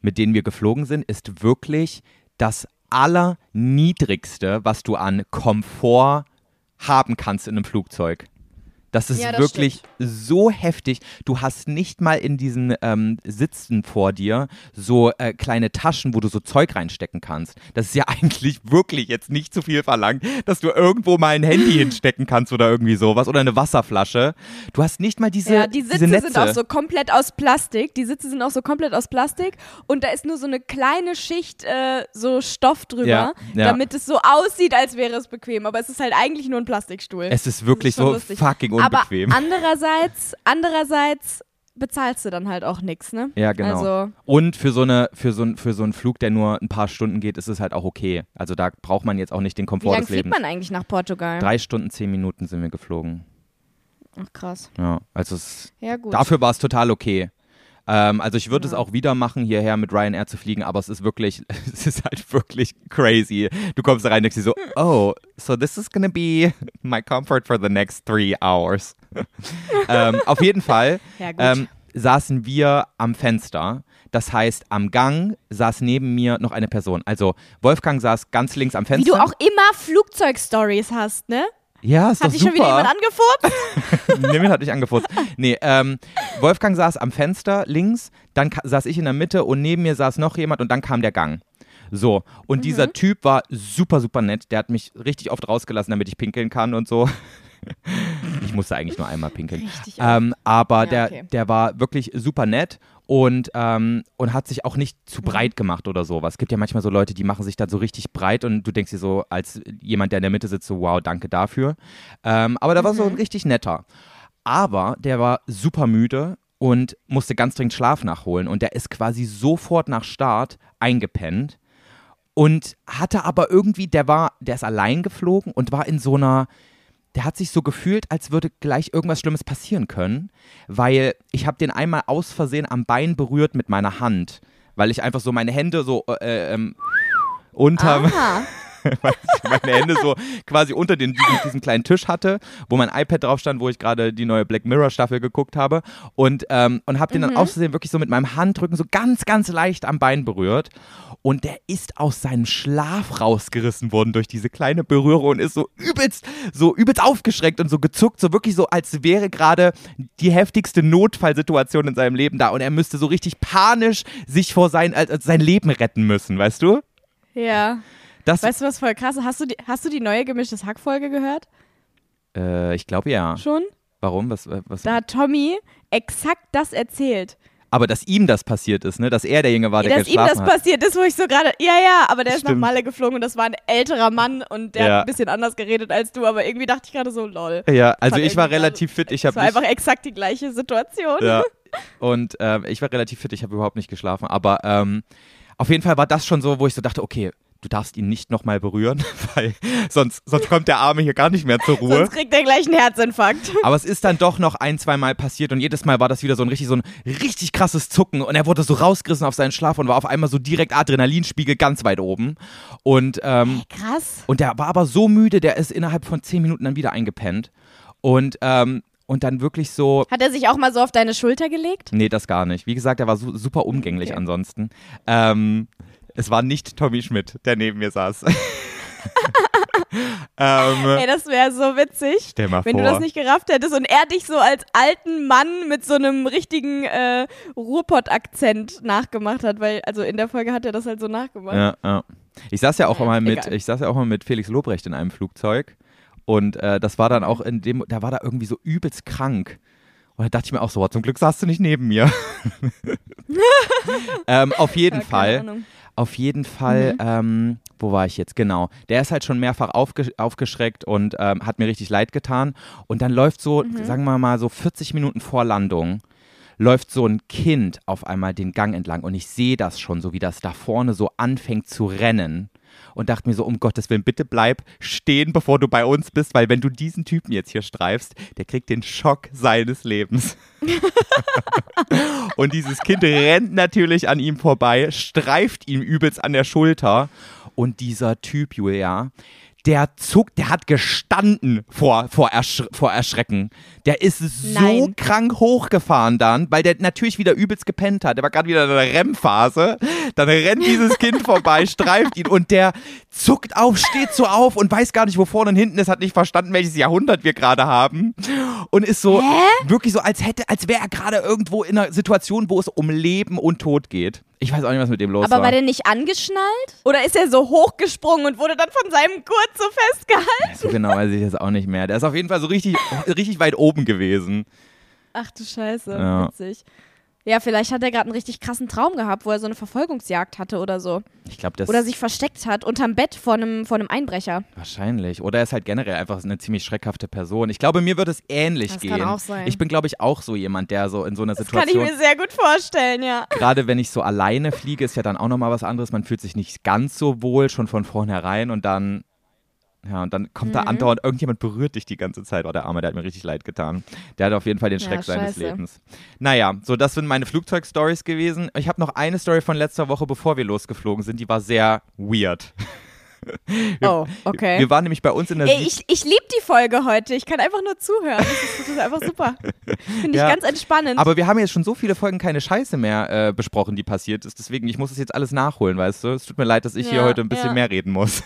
mit denen wir geflogen sind, ist wirklich das allerniedrigste, was du an Komfort haben kannst in einem Flugzeug. Das ist Ja, das wirklich so heftig. Du hast nicht mal in diesen ähm, Sitzen vor dir so äh, kleine Taschen, wo du so Zeug reinstecken kannst. Das ist ja eigentlich wirklich jetzt nicht zu viel verlangt, dass du irgendwo mal ein Handy hinstecken kannst oder irgendwie sowas oder eine Wasserflasche. Du hast nicht mal diese, ja, die diese Sitze Netze. sind auch so komplett aus Plastik. Die Sitze sind auch so komplett aus Plastik und da ist nur so eine kleine Schicht äh, so Stoff drüber, Ja, ja. damit es so aussieht, als wäre es bequem. Aber es ist halt eigentlich nur ein Plastikstuhl. es ist wirklich schon so lustig. fucking Aber unbequem. andererseits, andererseits bezahlst du dann halt auch nichts, ne? Ja, genau. Also, Und für so, eine, für, so, für so einen Flug, der nur ein paar Stunden geht, ist es halt auch okay. Also da braucht man jetzt auch nicht den wie Komfort lange des fliegt Lebens. man eigentlich nach Portugal? Drei Stunden, zehn Minuten sind wir geflogen. Ach krass. Ja, also es, Ja, dafür war es total okay. Ähm, also ich würde es Ja. auch wieder machen, hierher mit Ryanair zu fliegen, aber es ist wirklich, es ist halt wirklich crazy. Du kommst da rein und denkst dir so, oh, so this is gonna be my comfort for the next three hours. ähm, auf jeden Fall ja, ähm, saßen wir am Fenster. Das heißt, am Gang saß neben mir noch eine Person. Also Wolfgang saß ganz links am Wie Fenster. du auch immer Flugzeugstories hast, ne? Ja, ist Hat dich schon wieder jemand angefurzt? Niemand hat dich angefurzt. Nee, ähm, Wolfgang saß am Fenster links, dann saß ich in der Mitte und neben mir saß noch jemand und dann kam der Gang. So, und dieser Typ war super, super nett. Der hat mich richtig oft rausgelassen, damit ich pinkeln kann und so. Ich musste eigentlich nur einmal pinkeln. Richtig. Ähm, aber Ja, der, okay. der war wirklich super nett und, ähm, und hat sich auch nicht Mhm. zu breit gemacht oder sowas. Es gibt ja manchmal so Leute, die machen sich dann so richtig breit und du denkst dir so, als jemand, der in der Mitte sitzt, so, wow, danke dafür. Ähm, aber da war so ein Mhm. richtig netter. Aber der war super müde und musste ganz dringend Schlaf nachholen. Und der ist quasi sofort nach Start eingepennt und hatte aber irgendwie, der war, der ist allein geflogen und war in so einer, der hat sich so gefühlt, als würde gleich irgendwas Schlimmes passieren können, weil ich habe den einmal aus Versehen am Bein berührt mit meiner Hand, weil ich einfach so meine Hände so äh, ähm, unter, Aha. weil ich meine Hände so quasi unter den, diesem, diesem kleinen Tisch hatte, wo mein iPad drauf stand, wo ich gerade die neue Black Mirror Staffel geguckt habe und, ähm, und habe den dann aus Versehen wirklich so mit meinem Handrücken so ganz, ganz leicht am Bein berührt und der ist aus seinem Schlaf rausgerissen worden durch diese kleine Berührung und ist so übelst, so übelst aufgeschreckt und so gezuckt, so wirklich so, als wäre gerade die heftigste Notfallsituation in seinem Leben da und er müsste so richtig panisch sich vor sein, als, als sein Leben retten müssen, weißt du? Ja. Das, Weißt du, was voll krass ist? Hast du die, hast du die neue gemischtes Hack-Folge gehört? äh, ich glaube ja. Schon? Warum? Was, äh, was? Da hat Tommy exakt das erzählt. Aber dass ihm das passiert ist, ne? Dass er derjenige war, der dass ihm das geschlafen hat. passiert ist, wo ich so gerade, ja, ja, aber der ist nach Stimmt. Malle geflogen und das war ein älterer Mann und der Ja. hat ein bisschen anders geredet als du, aber irgendwie dachte ich gerade so, lol. Ja, also ich war relativ fit. Ich Das habe war einfach exakt die gleiche Situation. ja, und ähm, ich war relativ fit. Ich habe überhaupt nicht geschlafen. Aber ähm, auf jeden Fall war das schon so, wo ich so dachte, okay, du darfst ihn nicht nochmal berühren, weil sonst, sonst kommt der Arme hier gar nicht mehr zur Ruhe. Sonst kriegt er gleich einen Herzinfarkt. Aber es ist dann doch noch ein, zwei Mal passiert und jedes Mal war das wieder so ein richtig, so ein richtig krasses Zucken und er wurde so rausgerissen auf seinen Schlaf und war auf einmal so direkt Adrenalinspiegel ganz weit oben. Und, ähm, Krass. und der war aber so müde, der ist innerhalb von zehn Minuten dann wieder eingepennt. Und, ähm, und dann wirklich so, Hat er sich auch mal so auf deine Schulter gelegt? nee, das gar nicht. Wie gesagt, er war su super umgänglich Okay. ansonsten. Ähm, es war nicht Tommy Schmidt, der neben mir saß. ähm, Ey, das wäre so witzig. Wenn vor. du das nicht gerafft hättest und er dich so als alten Mann mit so einem richtigen äh, Ruhrpott-Akzent nachgemacht hat, weil, also in der Folge hat er das halt so nachgemacht. Ja, ja. Ich saß ja auch mal mit, egal. ich saß ja auch mal mit Felix Lobrecht in einem Flugzeug und äh, das war dann auch in dem, da war da irgendwie so übelst krank. Und da dachte ich mir auch so, zum Glück saßt du nicht neben mir. ähm, auf jeden Ja, Fall. Auf jeden Fall, Mhm. ähm, wo war ich jetzt? Genau. Der ist halt schon mehrfach aufge aufgeschreckt und ähm, hat mir richtig leid getan. Und dann läuft so, Mhm. sagen wir mal, so 40 Minuten vor Landung, läuft so ein Kind auf einmal den Gang entlang und ich sehe das schon, so wie das da vorne so anfängt zu rennen. Und dachte mir so, um Gottes Willen, bitte bleib stehen, bevor du bei uns bist, weil wenn du diesen Typen jetzt hier streifst, der kriegt den Schock seines Lebens. und dieses Kind rennt natürlich an ihm vorbei, streift ihm übelst an der Schulter. Und dieser Typ, Julia, der zuckt, der hat gestanden vor, vor, Ersch vor Erschrecken. Der ist so Nein. krank hochgefahren dann, weil der natürlich wieder übelst gepennt hat. Der war gerade wieder in der REM-Phase. Dann rennt dieses Kind vorbei, streift ihn und der zuckt auf, steht so auf und weiß gar nicht, wo vorne und hinten ist, hat nicht verstanden, welches Jahrhundert wir gerade haben. Und ist so wirklich so, als hätte, als wäre er gerade irgendwo in einer Situation, wo es um Leben und Tod geht. Ich weiß auch nicht, was mit dem los Aber war. war der nicht angeschnallt? Oder ist er so hochgesprungen und wurde dann von seinem Gurt so festgehalten? so genau weiß ich jetzt auch nicht mehr. Der ist auf jeden Fall so richtig, richtig weit oben gewesen. Ach du Scheiße, Ja. witzig. Ja, vielleicht hat er gerade einen richtig krassen Traum gehabt, wo er so eine Verfolgungsjagd hatte oder so. Ich glaube, das Oder sich versteckt hat unterm Bett vor einem, vor einem Einbrecher. wahrscheinlich. Oder er ist halt generell einfach eine ziemlich schreckhafte Person. Ich glaube, mir wird es ähnlich Das gehen. kann auch sein. Ich bin, glaube ich, auch so jemand, der so in so einer Das kann ich Situation. mir sehr gut vorstellen, ja. Gerade wenn ich so alleine fliege, ist ja dann auch nochmal was anderes. Man fühlt sich nicht ganz so wohl schon von vornherein und dann. Ja, und dann kommt da Mhm. andauernd, irgendjemand berührt dich die ganze Zeit. Oh, der Arme, der hat mir richtig leid getan. Der hat auf jeden Fall den Ja, Schreck seines scheiße. Lebens. Naja, so das sind meine Flugzeugstories gewesen. Ich habe noch eine Story von letzter Woche, bevor wir losgeflogen sind. Die war sehr weird. Oh, okay. Wir waren nämlich bei uns in der Ey, ich, ich liebe die Folge heute. Ich kann einfach nur zuhören. Das ist, das ist einfach super. Finde ich Ja, ganz entspannend. Aber wir haben jetzt schon so viele Folgen keine Scheiße mehr äh, besprochen, die passiert ist. Deswegen, ich muss das jetzt alles nachholen, weißt du? Es tut mir leid, dass ich hier Ja, heute ein bisschen ja. mehr reden muss.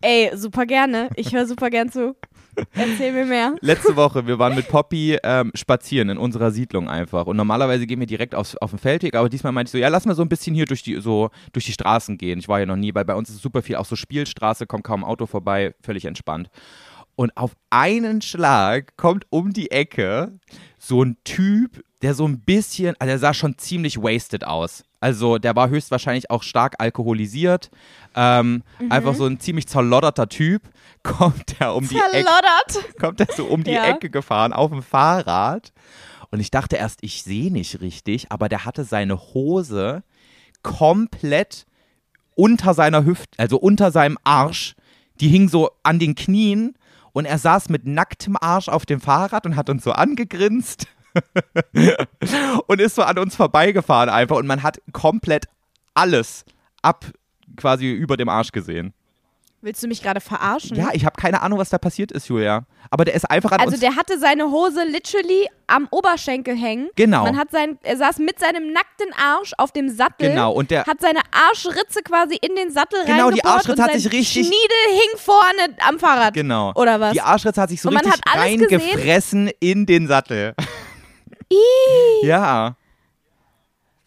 Ey, super gerne. Ich höre super gern zu. Erzähl mir mehr. Letzte Woche, wir waren mit Poppy ähm, spazieren in unserer Siedlung einfach. Und normalerweise gehen wir direkt aufs, auf den Feldweg, aber diesmal meinte ich so, ja, lass mal so ein bisschen hier durch die, so, durch die Straßen gehen. Ich war ja noch nie, weil bei uns ist super viel auch so Spielstraße, kommt kaum Auto vorbei, völlig entspannt. Und auf einen Schlag kommt um die Ecke so ein Typ, der so ein bisschen, also der sah schon ziemlich wasted aus. Also der war höchstwahrscheinlich auch stark alkoholisiert. Ähm, Einfach so ein ziemlich zerlodderter Typ. Kommt er um die Ecke kommt er so um die Ja. Ecke gefahren auf dem Fahrrad. Und ich dachte erst, ich sehe nicht richtig, aber der hatte seine Hose komplett unter seiner Hüfte, also unter seinem Arsch. Die hing so an den Knien und er saß mit nacktem Arsch auf dem Fahrrad und hat uns so angegrinst. und ist so an uns vorbeigefahren einfach und man hat komplett alles ab quasi über dem Arsch gesehen. Willst du mich gerade verarschen? Ja, ich habe keine Ahnung, was da passiert ist, Julia. Aber der ist einfach an Also uns der hatte seine Hose literally am Oberschenkel hängen. Genau. Man hat sein, er saß mit seinem nackten Arsch auf dem Sattel. Genau, und der- hat seine Arschritze quasi in den Sattel Genau, die Arschritze hat sich richtig- Schniedel hing vorne am Fahrrad. Genau. Oder was? Die Arschritze hat sich so Und man richtig hat alles gesehen? reingefressen in den Sattel. Ja.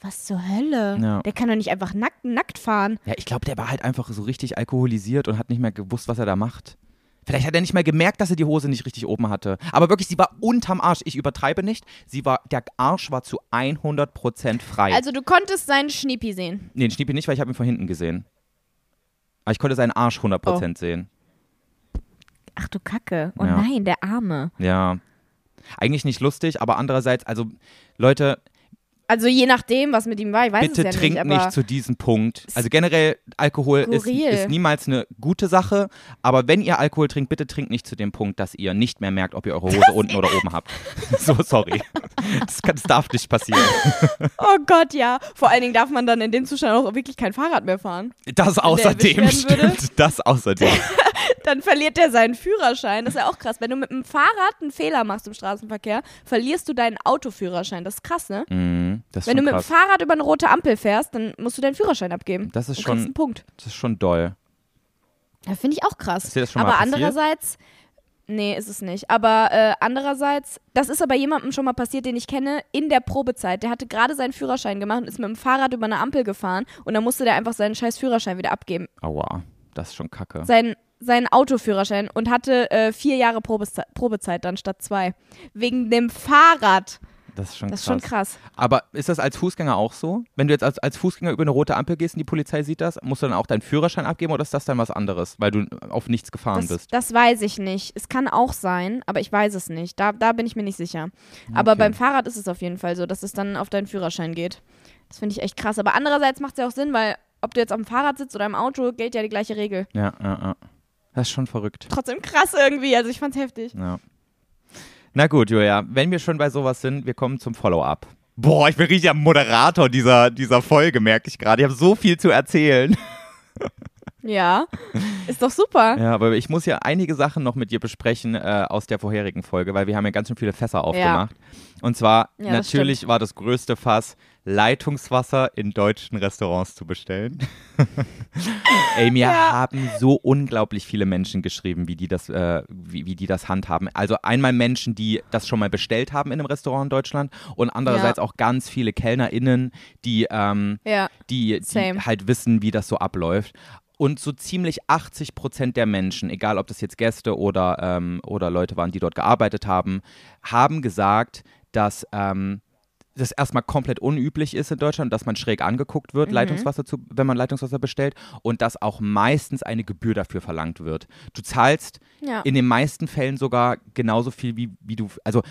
Was zur Hölle? Ja. Der kann doch nicht einfach nackt, nackt fahren. Ja, ich glaube, der war halt einfach so richtig alkoholisiert und hat nicht mehr gewusst, was er da macht. Vielleicht hat er nicht mehr gemerkt, dass er die Hose nicht richtig oben hatte. Aber wirklich, sie war unterm Arsch. Ich übertreibe nicht. Sie war, der Arsch war zu 100% frei. Also du konntest seinen Schniepi sehen. nee, den Schniepi nicht, weil ich habe ihn von hinten gesehen. Aber ich konnte seinen Arsch 100% sehen. Ach du Kacke. Oh Ja. nein, der Arme. Ja. Eigentlich nicht lustig, aber andererseits, also Leute, Also je nachdem, was mit ihm war, ich weiß bitte es ja trinkt nicht, nicht, aber zu diesem Punkt. Also generell, Alkohol ist, ist niemals eine gute Sache, aber wenn ihr Alkohol trinkt, bitte trinkt nicht zu dem Punkt, dass ihr nicht mehr merkt, ob ihr eure Hose unten oder oben habt. so, sorry. Das, kann, das darf nicht passieren. oh Gott, ja. Vor allen Dingen darf man dann in dem Zustand auch wirklich kein Fahrrad mehr fahren. Das außerdem stimmt. Das außerdem. Dann verliert er seinen Führerschein. Das ist ja auch krass. Wenn du mit dem Fahrrad einen Fehler machst im Straßenverkehr, verlierst du deinen Autoführerschein. Das ist krass, ne? Das ist Wenn du mit dem. Fahrrad über eine rote Ampel fährst, dann musst du deinen Führerschein abgeben. Das ist schon- einen Punkt. Das ist schon doll. Ja, finde ich auch krass. Ist dir das schon aber mal passiert? andererseits, nee, ist es nicht. Aber äh, andererseits, das ist aber jemandem schon mal passiert, den ich kenne, in der Probezeit. Der hatte gerade seinen Führerschein gemacht und ist mit dem Fahrrad über eine Ampel gefahren und dann musste der einfach seinen scheiß Führerschein wieder abgeben. Aua, das ist schon kacke. Seinen, seinen Autoführerschein und hatte äh, vier Jahre Probezeit, Probezeit dann statt zwei. Wegen dem Fahrrad. Das ist schon Das ist krass. schon krass. Aber ist das als Fußgänger auch so? Wenn du jetzt als, als Fußgänger über eine rote Ampel gehst und die Polizei sieht das, musst du dann auch deinen Führerschein abgeben oder ist das dann was anderes, weil du auf nichts gefahren Das, bist? das weiß ich nicht. Es kann auch sein, aber ich weiß es nicht. Da, da bin ich mir nicht sicher. Aber Okay. beim Fahrrad ist es auf jeden Fall so, dass es dann auf deinen Führerschein geht. Das finde ich echt krass. Aber andererseits macht es ja auch Sinn, weil ob du jetzt am Fahrrad sitzt oder im Auto, gilt ja die gleiche Regel. Ja, ja, ja. Das ist schon verrückt. Trotzdem krass irgendwie. Also ich fand's heftig. Ja. Na gut, Julia, wenn wir schon bei sowas sind, wir kommen zum Follow-up. Boah, ich bin richtig am Moderator dieser, dieser Folge, merke ich gerade. Ich habe so viel zu erzählen. Ja. Ist doch super. Ja, aber ich muss ja einige Sachen noch mit dir besprechen äh, aus der vorherigen Folge, weil wir haben ja ganz schön viele Fässer aufgemacht. Und zwar, Ja, das natürlich war das größte Fass, Leitungswasser in deutschen Restaurants zu bestellen. Ey, mir Ja. haben so unglaublich viele Menschen geschrieben, wie die, das, äh, wie, wie die das handhaben. Also einmal Menschen, die das schon mal bestellt haben in einem Restaurant in Deutschland und andererseits auch ganz viele KellnerInnen, die, ähm, Ja. die, die halt wissen, wie das so abläuft. Und so ziemlich 80 Prozent der Menschen, egal ob das jetzt Gäste oder, ähm, oder Leute waren, die dort gearbeitet haben, haben gesagt, dass ähm, das erstmal komplett unüblich ist in Deutschland, dass man schräg angeguckt wird, Leitungswasser zu, wenn man Leitungswasser bestellt und dass auch meistens eine Gebühr dafür verlangt wird. Du zahlst Ja. in den meisten Fällen sogar genauso viel wie, wie du, also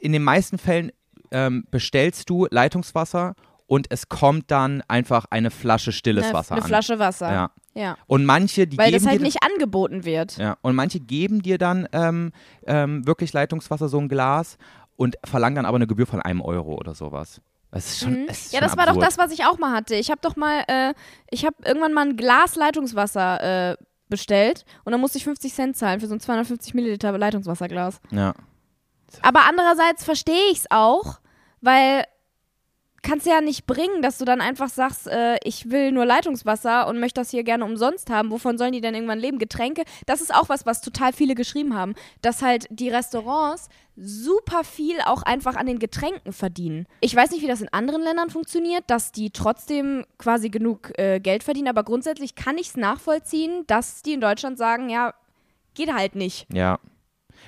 in den meisten Fällen ähm, bestellst du Leitungswasser und es kommt dann einfach eine Flasche stilles eine, Wasser eine an. Flasche Wasser. Ja. Ja. Und manche, die Weil geben das halt dir nicht angeboten wird. ja, und manche geben dir dann ähm, ähm, wirklich Leitungswasser, so ein Glas, und verlangen dann aber eine Gebühr von einem Euro oder sowas. Das ist schon. Mhm. es ist Ja, das war doch absurd. das, was ich auch mal hatte. Ich habe doch mal, äh, ich habe irgendwann mal ein Glas Leitungswasser äh, bestellt und dann musste ich 50 Cent zahlen für so ein 250 Milliliter Leitungswasserglas. Ja. Aber andererseits verstehe ich es auch, weil kannst ja nicht bringen, dass du dann einfach sagst, äh, ich will nur Leitungswasser und möchte das hier gerne umsonst haben. Wovon sollen die denn irgendwann leben? Getränke? Das ist auch was, was total viele geschrieben haben, dass halt die Restaurants super viel auch einfach an den Getränken verdienen. Ich weiß nicht, wie das in anderen Ländern funktioniert, dass die trotzdem quasi genug äh, Geld verdienen, aber grundsätzlich kann ich es nachvollziehen, dass die in Deutschland sagen, ja, geht halt nicht. Ja.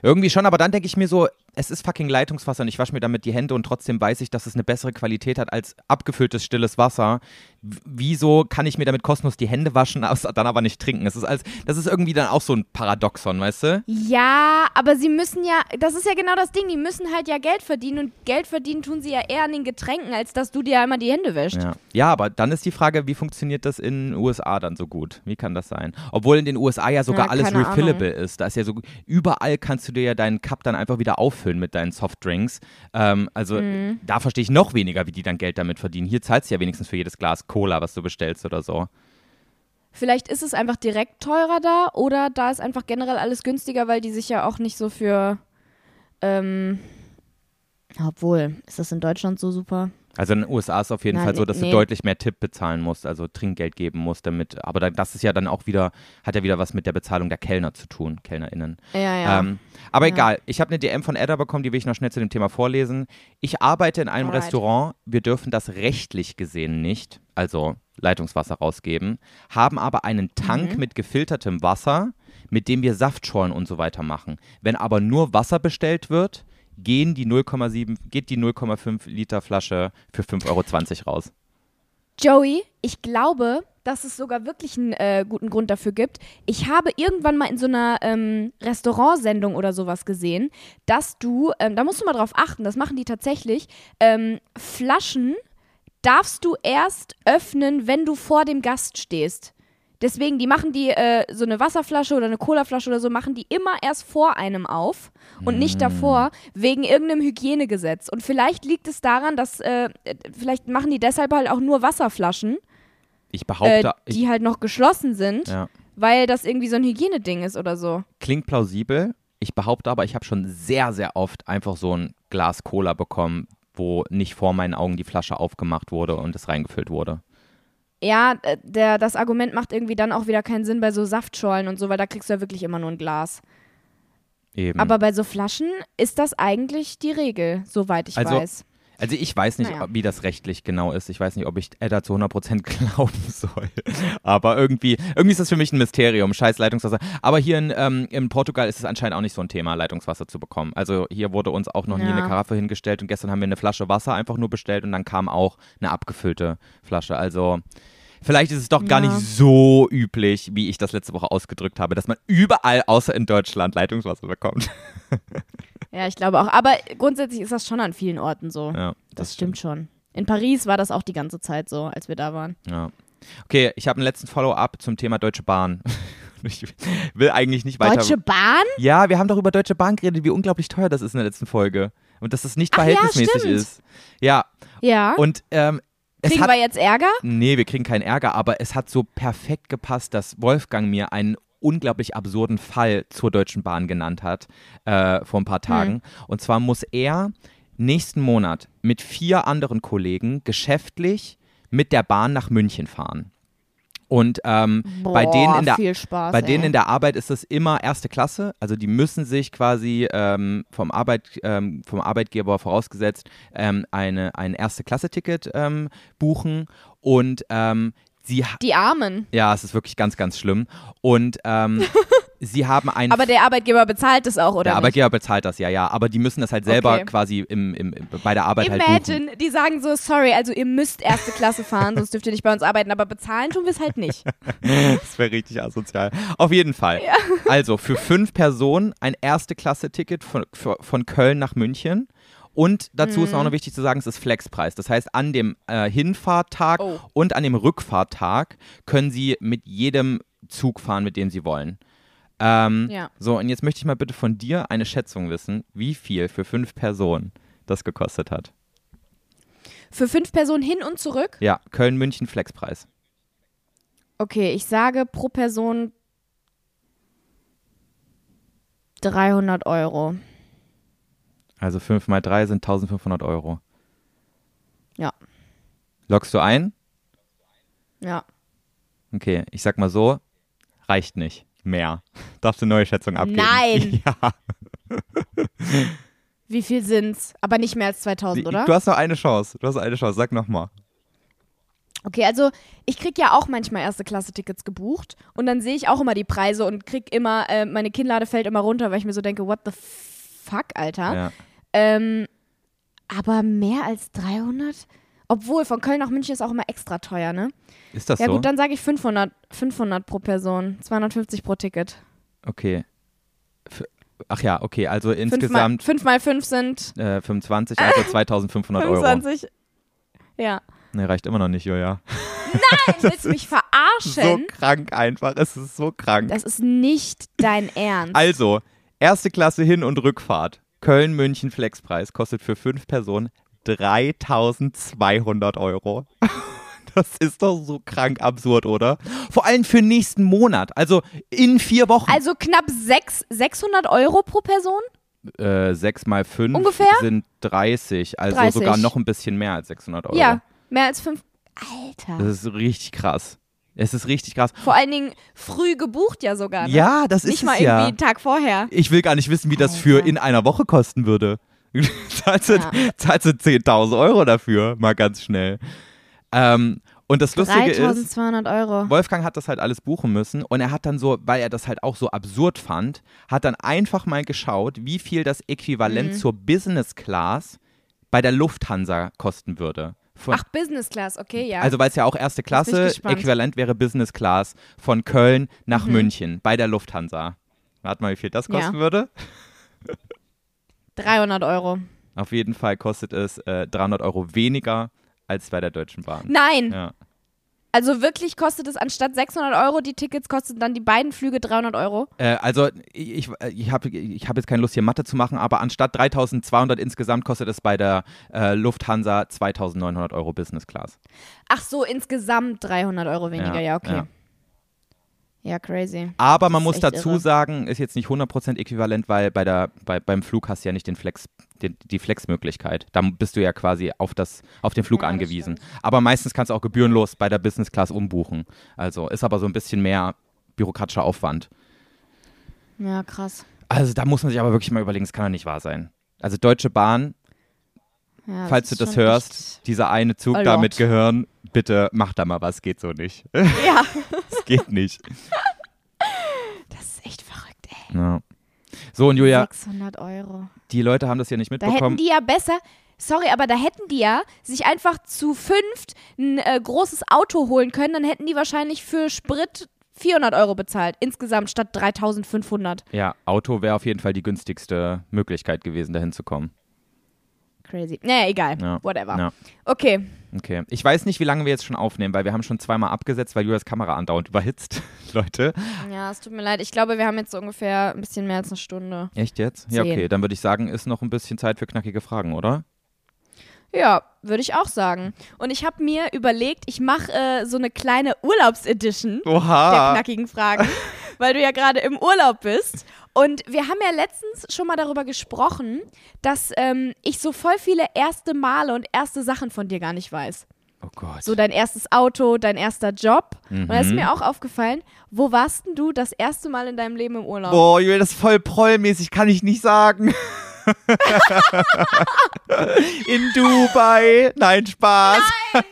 Irgendwie schon, aber dann denke ich mir so, es ist fucking Leitungswasser und ich wasche mir damit die Hände und trotzdem weiß ich, dass es eine bessere Qualität hat als abgefülltes stilles Wasser. W wieso kann ich mir damit kostenlos die Hände waschen, dann aber nicht trinken? Das ist, als, das ist irgendwie dann auch so ein Paradoxon, weißt du? Ja, aber sie müssen ja, das ist ja genau das Ding, die müssen halt ja Geld verdienen und Geld verdienen tun sie ja eher an den Getränken, als dass du dir einmal die Hände wäschst. Ja. ja, aber dann ist die Frage, wie funktioniert das in den USA dann so gut? Wie kann das sein? Obwohl in den USA ja sogar Ja, alles refillable ist. Da ist ja so, überall kannst du dir ja deinen Cup dann einfach wieder auffüllen mit deinen Softdrinks. Ähm, also Mhm. da verstehe ich noch weniger, wie die dann Geld damit verdienen. Hier zahlst du ja wenigstens für jedes Glas Cola, was du bestellst oder so. Vielleicht ist es einfach direkt teurer da oder da ist einfach generell alles günstiger, weil die sich ja auch nicht so für. Ähm, obwohl, ist das in Deutschland so super? Also in den USA ist es auf jeden Nein, Fall so, dass nee. du deutlich mehr Tipp bezahlen musst, also Trinkgeld geben musst damit. Aber da, das ist ja dann auch wieder, hat ja wieder was mit der Bezahlung der Kellner zu tun, KellnerInnen. Ja, ja. Ähm, aber Ja. egal, ich habe eine DM von Edda bekommen, die will ich noch schnell zu dem Thema vorlesen. Ich arbeite in einem Alright. Restaurant, wir dürfen das rechtlich gesehen nicht, also Leitungswasser rausgeben, haben aber einen Tank Mhm. mit gefiltertem Wasser, mit dem wir Saftschorlen und so weiter machen. Wenn aber nur Wasser bestellt wird, gehen die 0,7, geht die 0,5 Liter Flasche für 5,20 Euro raus. Joey, ich glaube, dass es sogar wirklich einen äh, guten Grund dafür gibt. Ich habe irgendwann mal in so einer ähm, Restaurantsendung oder sowas gesehen, dass du, ähm, da musst du mal drauf achten, das machen die tatsächlich, ähm, Flaschen darfst du erst öffnen, wenn du vor dem Gast stehst. Deswegen, die machen die, äh, so eine Wasserflasche oder eine Colaflasche oder so, machen die immer erst vor einem auf und nicht davor, wegen irgendeinem Hygienegesetz. Und vielleicht liegt es daran, dass, äh, äh, vielleicht machen die deshalb halt auch nur Wasserflaschen, Ich äh, behaupte, die halt noch geschlossen sind, ich, ja. weil das irgendwie so ein Hygieneding ist oder so. klingt plausibel. Ich behaupte aber, ich habe schon sehr, sehr oft einfach so ein Glas Cola bekommen, wo nicht vor meinen Augen die Flasche aufgemacht wurde und es reingefüllt wurde. Ja, äh, der, das Argument macht irgendwie dann auch wieder keinen Sinn bei so Saftschorlen und so, weil da kriegst du ja wirklich immer nur ein Glas. Eben. Aber bei so Flaschen ist das eigentlich die Regel, soweit ich Also, weiß. also ich weiß nicht, Naja. wie das rechtlich genau ist. Ich weiß nicht, ob ich Edda zu 100% glauben soll. Aber irgendwie, irgendwie ist das für mich ein Mysterium, scheiß Leitungswasser. Aber hier in, ähm, in Portugal ist es anscheinend auch nicht so ein Thema, Leitungswasser zu bekommen. Also hier wurde uns auch noch nie Ja. eine Karaffe hingestellt und gestern haben wir eine Flasche Wasser einfach nur bestellt und dann kam auch eine abgefüllte Flasche. Also vielleicht ist es doch gar Ja. nicht so üblich, wie ich das letzte Woche ausgedrückt habe, dass man überall außer in Deutschland Leitungswasser bekommt. Ja, ich glaube auch. Aber grundsätzlich ist das schon an vielen Orten so. Ja, das, stimmt schon. In Paris war das auch die ganze Zeit so, als wir da waren. Ja. Okay, ich habe einen letzten Follow-up zum Thema Deutsche Bahn. Ich will eigentlich nicht weiter. Deutsche Bahn? ja, wir haben doch über Deutsche Bahn geredet, wie unglaublich teuer das ist in der letzten Folge. Und dass das nicht Ach ja, verhältnismäßig stimmt. ist. Ja, Ja. und ähm, Kriegen hat. wir jetzt Ärger? Nee, wir kriegen keinen Ärger, aber es hat so perfekt gepasst, dass Wolfgang mir einen unglaublich absurden Fall zur Deutschen Bahn genannt hat äh, vor ein paar Tagen. Und zwar muss er nächsten Monat mit vier anderen Kollegen geschäftlich mit der Bahn nach München fahren. Und ähm, bei Boah, denen in der Spaß. bei ey. denen in der Arbeit ist es immer erste Klasse, also die müssen sich quasi ähm, vom, Arbeit, ähm, vom Arbeitgeber vorausgesetzt ähm, eine, ein Erste-Klasse-Ticket ähm, buchen und ähm, sie, Die Armen. ja, es ist wirklich ganz, ganz schlimm und ähm, sie haben ein Aber der Arbeitgeber bezahlt es auch, oder? der nicht? Arbeitgeber bezahlt das ja, ja, aber die müssen das halt selber Okay. quasi im, im, bei der Arbeit halt buchen. Imagine, die sagen so, sorry, also ihr müsst erste Klasse fahren, sonst dürft ihr nicht bei uns arbeiten, aber bezahlen tun wir es halt nicht. Das wäre richtig asozial. Auf jeden Fall. Also für fünf Personen ein Erste-Klasse-Ticket von, für- von Köln nach München. Und dazu ist auch noch wichtig zu sagen, es ist Flexpreis. Das heißt, an dem äh, Hinfahrttag Oh. und an dem Rückfahrttag können Sie mit jedem Zug fahren, mit dem Sie wollen. Ähm, Ja. So, und jetzt möchte ich mal bitte von dir eine Schätzung wissen, wie viel für fünf Personen das gekostet hat. Für fünf Personen hin und zurück? Ja, Köln-München Flexpreis. Okay, ich sage pro Person 300 Euro. Also 5 mal 3 sind 1500 Euro. Ja. Loggst du ein? Ja. Okay, ich sag mal so, reicht nicht. Mehr. Darfst du eine neue Schätzung abgeben? Nein. Ja. Wie viel sind's? Aber nicht mehr als 2000, oder? Du hast noch eine Chance. Du hast eine Chance. Sag nochmal. Okay, also ich krieg ja auch manchmal erste Klasse-Tickets gebucht und dann sehe ich auch immer die Preise und krieg immer, äh, meine Kinnlade fällt immer runter, weil ich mir so denke, what the fuck, Alter. Ja. Ähm, aber mehr als 300? Obwohl, von Köln nach München ist auch immer extra teuer, ne? Ist das ja so? gut, dann sage ich 500, 500 pro Person, 250 pro Ticket. okay. F Ach ja, okay, also 5 mal, insgesamt 5 mal 5 sind äh, 25, also 2500 Euro. 25. Ja. Nee, reicht immer noch nicht, Julia. Nein, willst du mich So verarschen? krank einfach, es ist so krank. Das ist nicht dein Ernst. Also, erste Klasse Hin- und Rückfahrt. Köln-München Flexpreis kostet für fünf Personen 3200 Euro. Das ist doch so krank absurd, oder? Vor allem für nächsten Monat, also in vier Wochen. Also knapp 6, 600 Euro pro Person? äh, sechs mal fünf Ungefähr? sind 30, also 30. sogar noch ein bisschen mehr als 600 Euro. Ja, mehr als 5. Alter. Das ist richtig krass. Es ist richtig krass. Vor allen Dingen früh gebucht ja sogar. Ne? Ja, das Nicht ist mal es irgendwie ja. einen Tag vorher. Ich will gar nicht wissen, wie das für Alter. in einer Woche kosten würde. zahlst, du, Ja. zahlst du 10.000 Euro dafür, mal ganz schnell. Ähm, und das Lustige ist, 3200 Euro. Wolfgang hat das halt alles buchen müssen und er hat dann so, weil er das halt auch so absurd fand, hat dann einfach mal geschaut, wie viel das Äquivalent Mhm. zur Business Class bei der Lufthansa kosten würde. Von, Ach, Business Class, okay, ja. also weil es ja auch erste Klasse. Äquivalent wäre Business Class von Köln nach Mhm. München bei der Lufthansa. Warte mal, wie viel das Ja. kosten würde. 300 Euro. Auf jeden Fall kostet es äh, 300 Euro weniger als bei der Deutschen Bahn. Nein, Ja. also wirklich kostet es anstatt 600 Euro, die Tickets kosten dann die beiden Flüge 300 Euro. Äh, also ich, ich habe ich hab jetzt keine Lust hier Mathe zu machen, aber anstatt 3200 insgesamt kostet es bei der äh, Lufthansa 2900 Euro Business Class. Ach so, insgesamt 300 Euro weniger, ja, okay. ja. Ja, crazy. Aber man muss dazu irre. sagen, ist jetzt nicht 100% äquivalent, weil bei der, bei, beim Flug hast du ja nicht den Flex, den, die Flex-Möglichkeit. Da bist du ja quasi auf, das, auf den Flug Ja, angewiesen. Aber meistens kannst du auch gebührenlos bei der Business Class umbuchen. Also ist aber so ein bisschen mehr bürokratischer Aufwand. Ja, krass. Also da muss man sich aber wirklich mal überlegen, es kann doch nicht wahr sein. Also Deutsche Bahn, Ja, falls du das hörst, dieser eine Zug da mit Gehirn, bitte mach da mal was, geht so nicht. Ja, Geht nicht. das ist echt verrückt, ey. Ja. So, und Julia, 600 Euro. die Leute haben das ja nicht Da hätten mitbekommen. die ja besser, sorry, aber da hätten die ja sich einfach zu fünft ein äh, großes Auto holen können, dann hätten die wahrscheinlich für Sprit 400 Euro bezahlt, insgesamt statt 3500. Ja, Auto wäre auf jeden Fall die günstigste Möglichkeit gewesen, dahin zu kommen. Crazy. Naja, egal. Ja. Whatever. Ja. Okay. Okay. Ich weiß nicht, wie lange wir jetzt schon aufnehmen, weil wir haben schon zweimal abgesetzt, weil Julias Kamera andauernd überhitzt. Leute. Ja, es tut mir leid. Ich glaube, wir haben jetzt so ungefähr ein bisschen mehr als eine Stunde. Echt jetzt? Ja, Zehn. okay. Dann würde ich sagen, ist noch ein bisschen Zeit für knackige Fragen, oder? Ja, würde ich auch sagen. Und ich habe mir überlegt, ich mache äh, so eine kleine Urlaubsedition der knackigen Fragen, weil du ja gerade im Urlaub bist. Und wir haben ja letztens schon mal darüber gesprochen, dass ähm, ich so voll viele erste Male und erste Sachen von dir gar nicht weiß. Oh Gott. So dein erstes Auto, dein erster Job. Und da ist Mhm. mir auch aufgefallen, wo warst denn du das erste Mal in deinem Leben im Urlaub? Boah, Julia, das ist voll prollmäßig, kann ich nicht sagen. In Dubai. Nein, Spaß.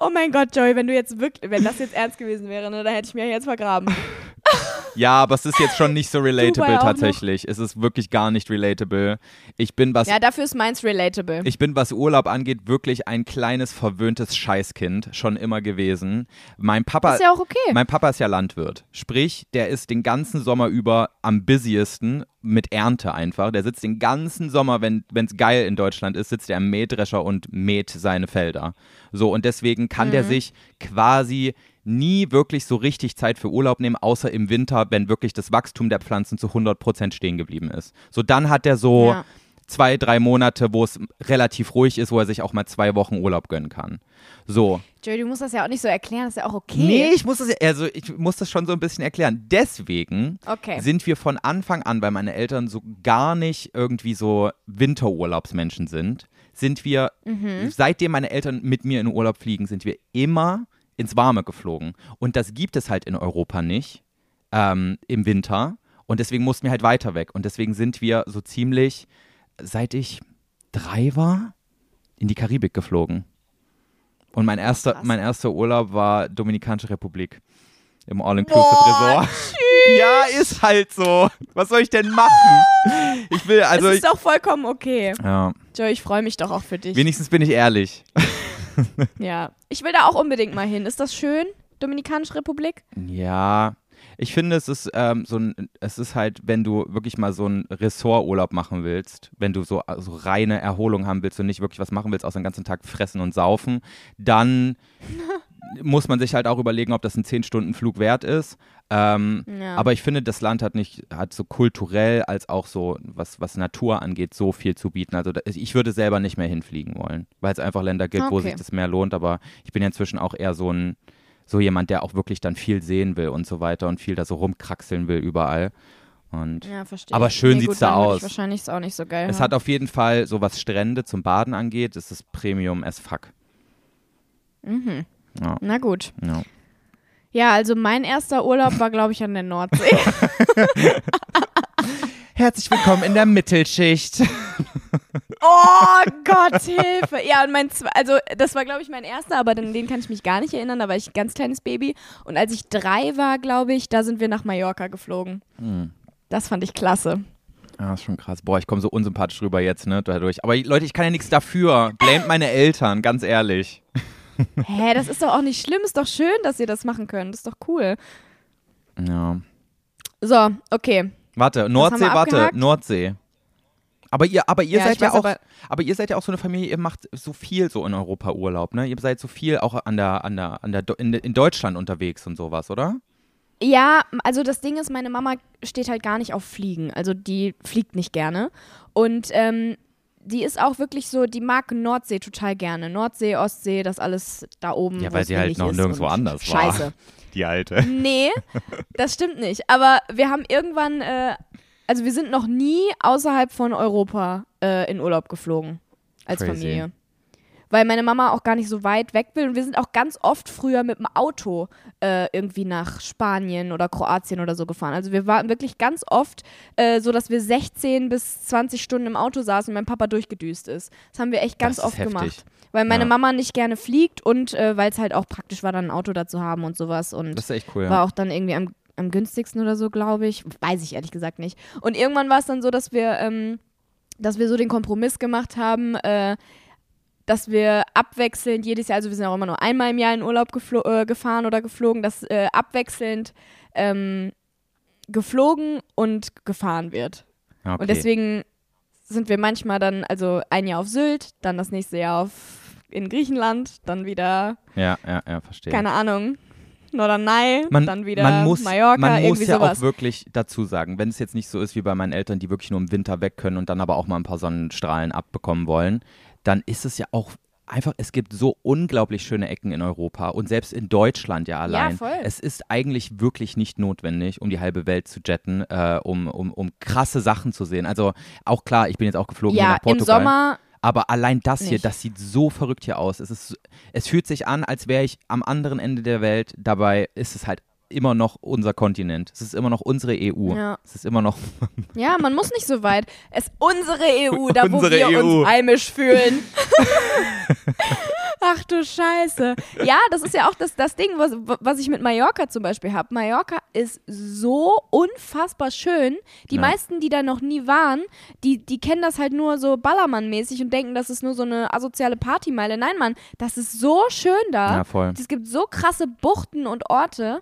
Oh mein Gott, Joey, wenn du jetzt wirklich, wenn das jetzt ernst gewesen wäre, ne, da hätte ich mir jetzt vergraben. Ja, aber es ist jetzt schon nicht so relatable tatsächlich. Es ist wirklich gar nicht relatable. Ich bin, was Ja, dafür ist meins relatable. Ich bin, was Urlaub angeht, wirklich ein kleines, verwöhntes Scheißkind, schon immer gewesen. Mein Papa, ist ja auch okay. mein Papa ist ja Landwirt. Sprich, der ist den ganzen Sommer über am busiesten mit Ernte einfach. Der sitzt den ganzen Sommer, wenn es geil in Deutschland ist, sitzt er am Mähdrescher und mäht seine Felder. So, und deswegen kann Mhm. der sich quasi nie wirklich so richtig Zeit für Urlaub nehmen, außer im Winter, wenn wirklich das Wachstum der Pflanzen zu 100% stehen geblieben ist. So, dann hat er so Ja. zwei, drei Monate, wo es relativ ruhig ist, wo er sich auch mal zwei Wochen Urlaub gönnen kann. So. Joey, du musst das ja auch nicht so erklären, das ist ja auch okay. Nee, ich muss das, ja- also ich muss das schon so ein bisschen erklären. Deswegen Okay. sind wir von Anfang an, weil meine Eltern so gar nicht irgendwie so Winterurlaubsmenschen sind, sind wir, Mhm. seitdem meine Eltern mit mir in den Urlaub fliegen, sind wir immer ins Warme geflogen. Und das gibt es halt in Europa nicht ähm, im Winter. Und deswegen mussten wir halt weiter weg. Und deswegen sind wir so ziemlich, seit ich drei war, in die Karibik geflogen. Und mein erster, mein erster Urlaub war Dominikanische Republik. Im All-Inclusive Boah, Resort. Ja, ist halt so. Was soll ich denn machen? Ich will, also. Ich, ist doch vollkommen okay. ja, Joe, ich freue mich doch auch für dich. wenigstens bin ich ehrlich. Ja. Ich will da auch unbedingt mal hin. Ist das schön? Dominikanische Republik? Ja, ich finde, es ist ähm, so ein, es ist halt, wenn du wirklich mal so einen Ressorturlaub machen willst, wenn du so also reine Erholung haben willst und nicht wirklich was machen willst, außer den ganzen Tag fressen und saufen, dann muss man sich halt auch überlegen, ob das ein 10-Stunden-Flug wert ist. Ähm, Ja. Aber ich finde, das Land hat nicht, hat so kulturell als auch so, was, was Natur angeht, so viel zu bieten. Also ich würde selber nicht mehr hinfliegen wollen, weil es einfach Länder gibt, wo Okay. sich das mehr lohnt. Aber ich bin ja inzwischen auch eher so ein, so jemand, der auch wirklich dann viel sehen will und so weiter und viel da so rumkraxeln will überall. Und ja, verstehe. Aber schön nee, sieht's gut, da aus. Ich wahrscheinlich ist auch nicht so geil. es haben. hat auf jeden Fall, so was Strände zum Baden angeht, ist es Premium as fuck. Mhm. Ja, Na gut. ja. Ja, also mein erster Urlaub war, glaube ich, an der Nordsee. Herzlich willkommen in der Mittelschicht. Oh Gott, Hilfe. Ja, und mein also das war, glaube ich, mein erster, aber an den kann ich mich gar nicht erinnern. Da war ich ein ganz kleines Baby. Und als ich drei war, glaube ich, da sind wir nach Mallorca geflogen. Hm. Das fand ich klasse. Ja, ist schon krass. Boah, ich komme so unsympathisch rüber jetzt, ne, dadurch. Aber Leute, ich kann ja nichts dafür. Blamet meine Eltern, ganz ehrlich. Hä, das ist doch auch nicht schlimm. Ist doch schön, dass ihr das machen könnt. Ist doch cool. Ja. So, okay. Warte, Nordsee, warte? Nordsee. Aber ihr, aber ihr Ja, seid ja weiß auch, aber- aber, ihr seid ja auch so eine Familie, ihr macht so viel so in Europa Urlaub, ne? Ihr seid so viel auch an der, an der, an der, in, in Deutschland unterwegs und sowas, oder? Ja, also das Ding ist, meine Mama steht halt gar nicht auf Fliegen. Also die fliegt nicht gerne. Und ähm, die ist auch wirklich so, die mag Nordsee total gerne. Nordsee, Ostsee, das alles da oben. Ja, weil sie halt noch nirgendwo anders war. Scheiße. Die alte. Nee, das stimmt nicht. Aber wir haben irgendwann, äh, also wir sind noch nie außerhalb von Europa äh, in Urlaub geflogen. Als Crazy. Familie. Weil meine Mama auch gar nicht so weit weg will. Und wir sind auch ganz oft früher mit dem Auto äh, irgendwie nach Spanien oder Kroatien oder so gefahren. Also wir waren wirklich ganz oft äh, so, dass wir 16 bis 20 Stunden im Auto saßen und mein Papa durchgedüst ist. Das haben wir echt ganz oft heftig. gemacht. Weil meine Ja. Mama nicht gerne fliegt und äh, weil es halt auch praktisch war, dann ein Auto da zu haben und sowas. Und Das ist echt cool. war auch dann irgendwie am, am günstigsten oder so, glaube ich. Weiß ich ehrlich gesagt nicht. Und irgendwann war es dann so, dass wir, ähm, dass wir so den Kompromiss gemacht haben, äh, dass wir abwechselnd jedes Jahr, also wir sind auch immer nur einmal im Jahr in Urlaub geflo- äh, gefahren oder geflogen, dass äh, abwechselnd ähm, geflogen und gefahren wird. Okay. Und deswegen sind wir manchmal dann, also ein Jahr auf Sylt, dann das nächste Jahr auf in Griechenland, dann wieder, ja, ja, ja, verstehe. keine Ahnung, Norderney, man, dann wieder man muss, Mallorca, man muss ja sowas. auch wirklich dazu sagen, wenn es jetzt nicht so ist wie bei meinen Eltern, die wirklich nur im Winter weg können und dann aber auch mal ein paar Sonnenstrahlen abbekommen wollen, dann ist es ja auch einfach, es gibt so unglaublich schöne Ecken in Europa und selbst in Deutschland ja allein. voll. Es ist eigentlich wirklich nicht notwendig, um die halbe Welt zu jetten, äh, um, um, um krasse Sachen zu sehen. Also auch klar, ich bin jetzt auch geflogen hier ja, nach im Portugal. Sommer, Aber allein das hier, Nicht. das sieht so verrückt hier aus. Es, ist, es fühlt sich an, als wäre ich am anderen Ende der Welt. Dabei ist es halt immer noch unser Kontinent. Es ist immer noch unsere EU. Ja. Es ist immer noch. ja, man muss nicht so weit. Es ist unsere EU, da wo Unsere wir EU. uns heimisch fühlen. Ach du Scheiße. Ja, das ist ja auch das, das Ding, was, was ich mit Mallorca zum Beispiel habe. Mallorca ist so unfassbar schön. Die Ja. meisten, die da noch nie waren, die, die kennen das halt nur so Ballermann-mäßig und denken, das ist nur so eine asoziale Partymeile. Nein, Mann, das ist so schön da. Ja, voll. Es gibt so krasse Buchten und Orte.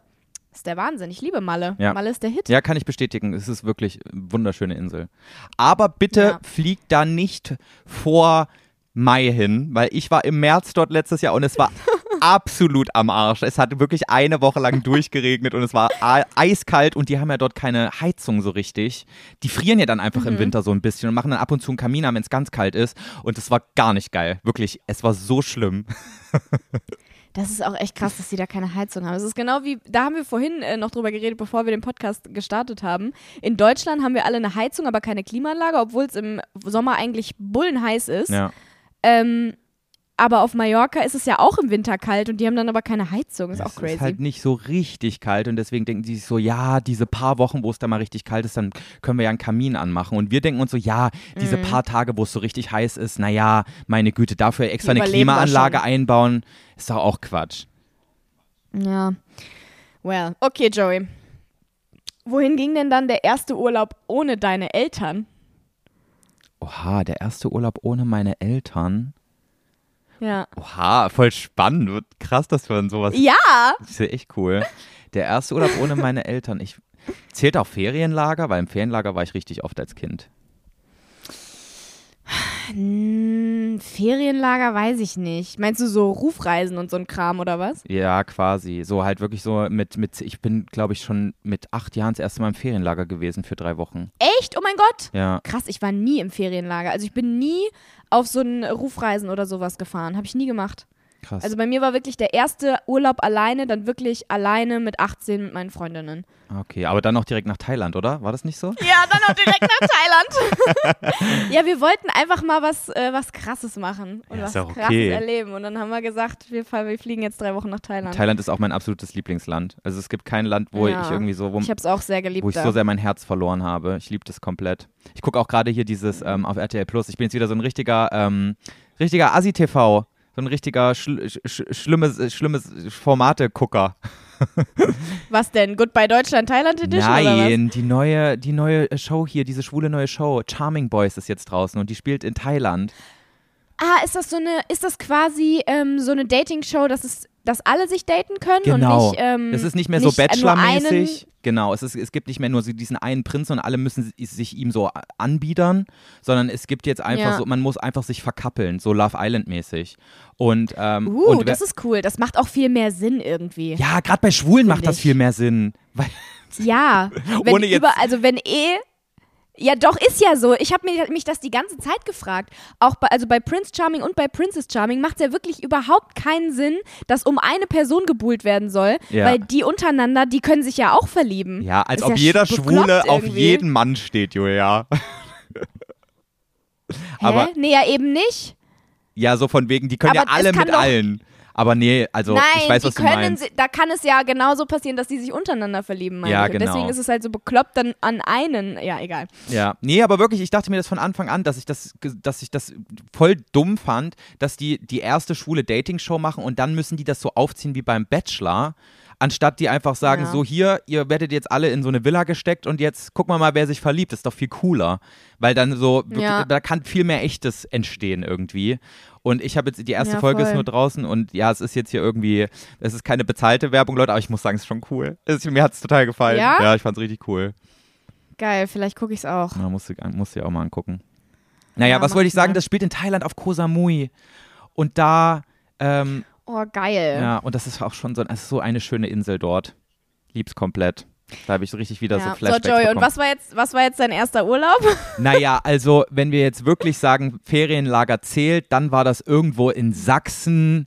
Das ist der Wahnsinn. Ich liebe Malle. Ja. Malle ist der Hit. Ja, kann ich bestätigen. Es ist wirklich eine wunderschöne Insel. Aber bitte Ja. fliegt da nicht vor Mai hin, weil ich war im März dort letztes Jahr und es war absolut am Arsch. Es hat wirklich eine Woche lang durchgeregnet und es war eiskalt und die haben ja dort keine Heizung so richtig. Die frieren ja dann einfach Mhm. im Winter so ein bisschen und machen dann ab und zu einen Kamin an, wenn es ganz kalt ist. Und es war gar nicht geil. Wirklich, es war so schlimm. Das ist auch echt krass, dass die da keine Heizung haben. Es ist genau wie, da haben wir vorhin äh, noch drüber geredet, bevor wir den Podcast gestartet haben. In Deutschland haben wir alle eine Heizung, aber keine Klimaanlage, obwohl es im Sommer eigentlich bullenheiß ist. Ja. Ähm, aber auf Mallorca ist es ja auch im Winter kalt und die haben dann aber keine Heizung. Ist auch es crazy. ist halt nicht so richtig kalt und deswegen denken die sich so, ja, diese paar Wochen, wo es da mal richtig kalt ist, dann können wir ja einen Kamin anmachen. Und wir denken uns so, ja, diese Mhm. paar Tage, wo es so richtig heiß ist, naja, meine Güte, dafür extra eine Klimaanlage einbauen, ist doch auch Quatsch. Ja. Well, okay, Joey. Wohin ging denn dann der erste Urlaub ohne deine Eltern? Oha, der erste Urlaub ohne meine Eltern. Ja. Oha, voll spannend. Krass, dass wir an sowas. Ja! Das ist ja echt cool. Der erste Urlaub ohne meine Eltern. Ich zählt auch Ferienlager, weil im Ferienlager war ich richtig oft als Kind. Hm, Ferienlager weiß ich nicht. Meinst du so Rufreisen und so ein Kram oder was? Ja, quasi. So halt wirklich so mit, mit ich bin, glaube ich, schon mit acht Jahren das erste Mal im Ferienlager gewesen für drei Wochen. Echt? Oh mein Gott! Ja. Krass, ich war nie im Ferienlager. Also ich bin nie auf so ein Rufreisen oder sowas gefahren. Habe ich nie gemacht. Krass. Also bei mir war wirklich der erste Urlaub alleine, dann wirklich alleine mit 18 mit meinen Freundinnen. okay, aber dann auch direkt nach Thailand, oder? War das nicht so? Ja, dann auch direkt nach Thailand. ja, wir wollten einfach mal was, äh, was Krasses machen und Ja, was auch Krasses okay. erleben. Und dann haben wir gesagt, wir, fahren- wir fliegen jetzt drei Wochen nach Thailand. Thailand ist auch mein absolutes Lieblingsland. Also es gibt kein Land, wo Ja. ich irgendwie so, wo, ich habe es auch sehr geliebt. wo ich so sehr mein Herz verloren habe. Ich liebe das komplett. Ich gucke auch gerade hier dieses ähm, auf RTL Plus. Ich bin jetzt wieder so ein richtiger, ähm, richtiger Asi-TV. So ein richtiger schl sch schlimmes, schlimmes Formate-Gucker. was denn? Goodbye Deutschland Thailand Edition oder was? Nein, die neue, die neue Show hier, diese schwule neue Show, Charming Boys ist jetzt draußen und die spielt in Thailand. Ah, ist das so eine, ist das quasi ähm, so eine Dating-Show, dass es, dass alle sich daten können Genau. und nicht, ähm, Es ist nicht mehr so Bachelor-mäßig. Genau, es, ist, es gibt nicht mehr nur diesen einen Prinzen und alle müssen si- sich ihm so anbiedern, sondern es gibt jetzt einfach Ja. so, man muss einfach sich verkappeln, so Love Island-mäßig. Und, ähm, Uh, und das ist cool. Das macht auch viel mehr Sinn irgendwie. ja, gerade bei Schwulen macht das ich. viel mehr Sinn. Weil, Ja, wenn Ohne jetzt- über, also wenn eh, ja doch ist ja so. Ich habe mich, mich das die ganze Zeit gefragt. Auch bei, also bei Prince Charming und bei Princess Charming macht es ja wirklich überhaupt keinen Sinn, dass um eine Person gebuhlt werden soll, Ja. weil die untereinander, die können sich ja auch verlieben. ja, als Ist ob ja jeder Schwule auf irgendwie. jeden Mann steht, Julia. Hä? aber- nee, ja eben nicht. Ja, so von wegen, die können Aber ja alle mit allen. Aber nee, also Nein, ich weiß, was du können, meinst. si- da kann es ja genauso passieren, dass die sich untereinander verlieben. meine Ja, ich. Und genau. Deswegen ist es halt so bekloppt dann an einen. Ja, egal. Ja, nee, aber wirklich, ich dachte mir das von Anfang an, dass ich das, dass ich das voll dumm fand, dass die die erste schwule Dating-Show machen und dann müssen die das so aufziehen wie beim Bachelor, anstatt die einfach sagen, Ja. so hier, ihr werdet jetzt alle in so eine Villa gesteckt und jetzt gucken wir mal, wer sich verliebt, das ist doch viel cooler, weil dann so, wirklich, Ja. da kann viel mehr Echtes entstehen irgendwie. Und ich habe jetzt, die erste Ja, Folge ist nur draußen und ja, es ist jetzt hier irgendwie, es ist keine bezahlte Werbung, Leute, aber ich muss sagen, es ist schon cool. Es, mir hat es total gefallen. Ja? ja, ich fand es richtig cool. Geil, vielleicht gucke ich es auch. Ja, musst du, musst du auch mal angucken. Naja, Ja, was wollte ich sagen? Das spielt in Thailand auf Koh Samui. Und da, ähm, Oh, geil. ja, und das ist auch schon so, ist so eine schöne Insel dort. Lieb's komplett. Da habe ich so richtig wieder so Ja. Flashbacks Joey, und bekommen. was war, jetzt, was war jetzt dein erster Urlaub? Naja, also wenn wir jetzt wirklich sagen, Ferienlager zählt, dann war das irgendwo in Sachsen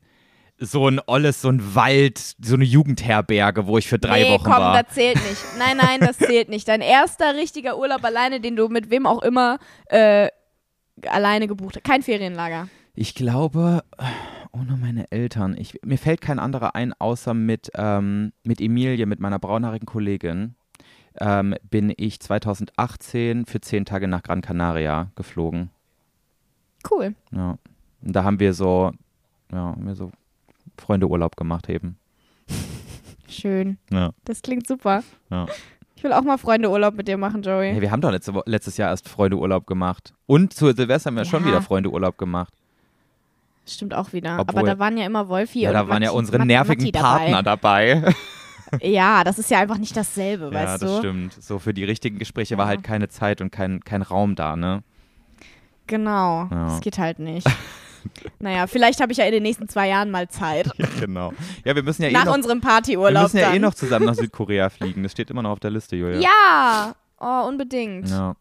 so ein olles, so ein Wald, so eine Jugendherberge, wo ich für drei nee, Wochen komm, war. das zählt nicht. Nein, nein, das zählt nicht. Dein erster richtiger Urlaub alleine, den du mit wem auch immer äh, alleine gebucht hast. Kein Ferienlager. Ich glaube, ohne meine Eltern. Ich, mir fällt kein anderer ein, außer mit, ähm, mit Emilie, mit meiner braunhaarigen Kollegin, ähm, bin ich 2018 für zehn Tage nach Gran Canaria geflogen. Cool. Ja. Und da haben wir so, ja, haben wir so Freundeurlaub gemacht eben. Schön. Ja. Das klingt super. Ja. Ich will auch mal Freundeurlaub mit dir machen, Joey. Hey, wir haben doch letzte, letztes Jahr erst Freundeurlaub gemacht. Und zu Silvester haben wir schon Ja. wieder Freundeurlaub gemacht. Stimmt auch wieder. Obwohl- Aber da waren ja immer Wolfi Ja, und da waren ja Matti- unsere Mat- nervigen Matti Partner dabei. Dabei. Ja, das ist ja einfach nicht dasselbe, ja, weißt das du? stimmt. So für die richtigen Gespräche Ja. war halt keine Zeit und kein, kein Raum da, ne? Genau. Ja. Das geht halt nicht. naja, vielleicht habe ich ja in den nächsten zwei Jahren mal Zeit. Ja, genau. Ja, wir müssen ja eh Nach noch, unserem wir Partyurlaub müssen ja dann. eh noch zusammen nach Südkorea fliegen. Das steht immer noch auf der Liste, Julia. Ja! Oh, unbedingt. Ja,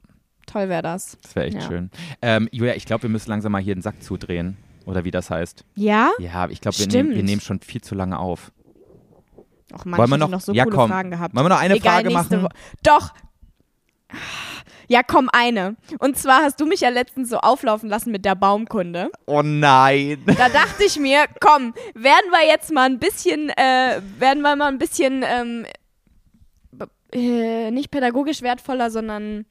Toll wäre das. das wäre echt Ja. schön. Ähm, Julia, ich glaube, wir müssen langsam mal hier den Sack zudrehen. Oder wie das heißt. Ja? Ja, ich glaube, wir, nehmen- wir nehmen schon viel zu lange auf. Och Mann, Wollen wir noch- noch so ja, coole komm. Fragen gehabt. Wollen wir noch eine Egal, Frage machen? Wo- Doch! Ja, komm, eine. Und zwar hast du mich ja letztens so auflaufen lassen mit der Baumkunde. Oh nein. Da dachte ich mir, komm, werden wir jetzt mal ein bisschen, äh, werden wir mal ein bisschen, ähm, äh, nicht pädagogisch wertvoller, sondern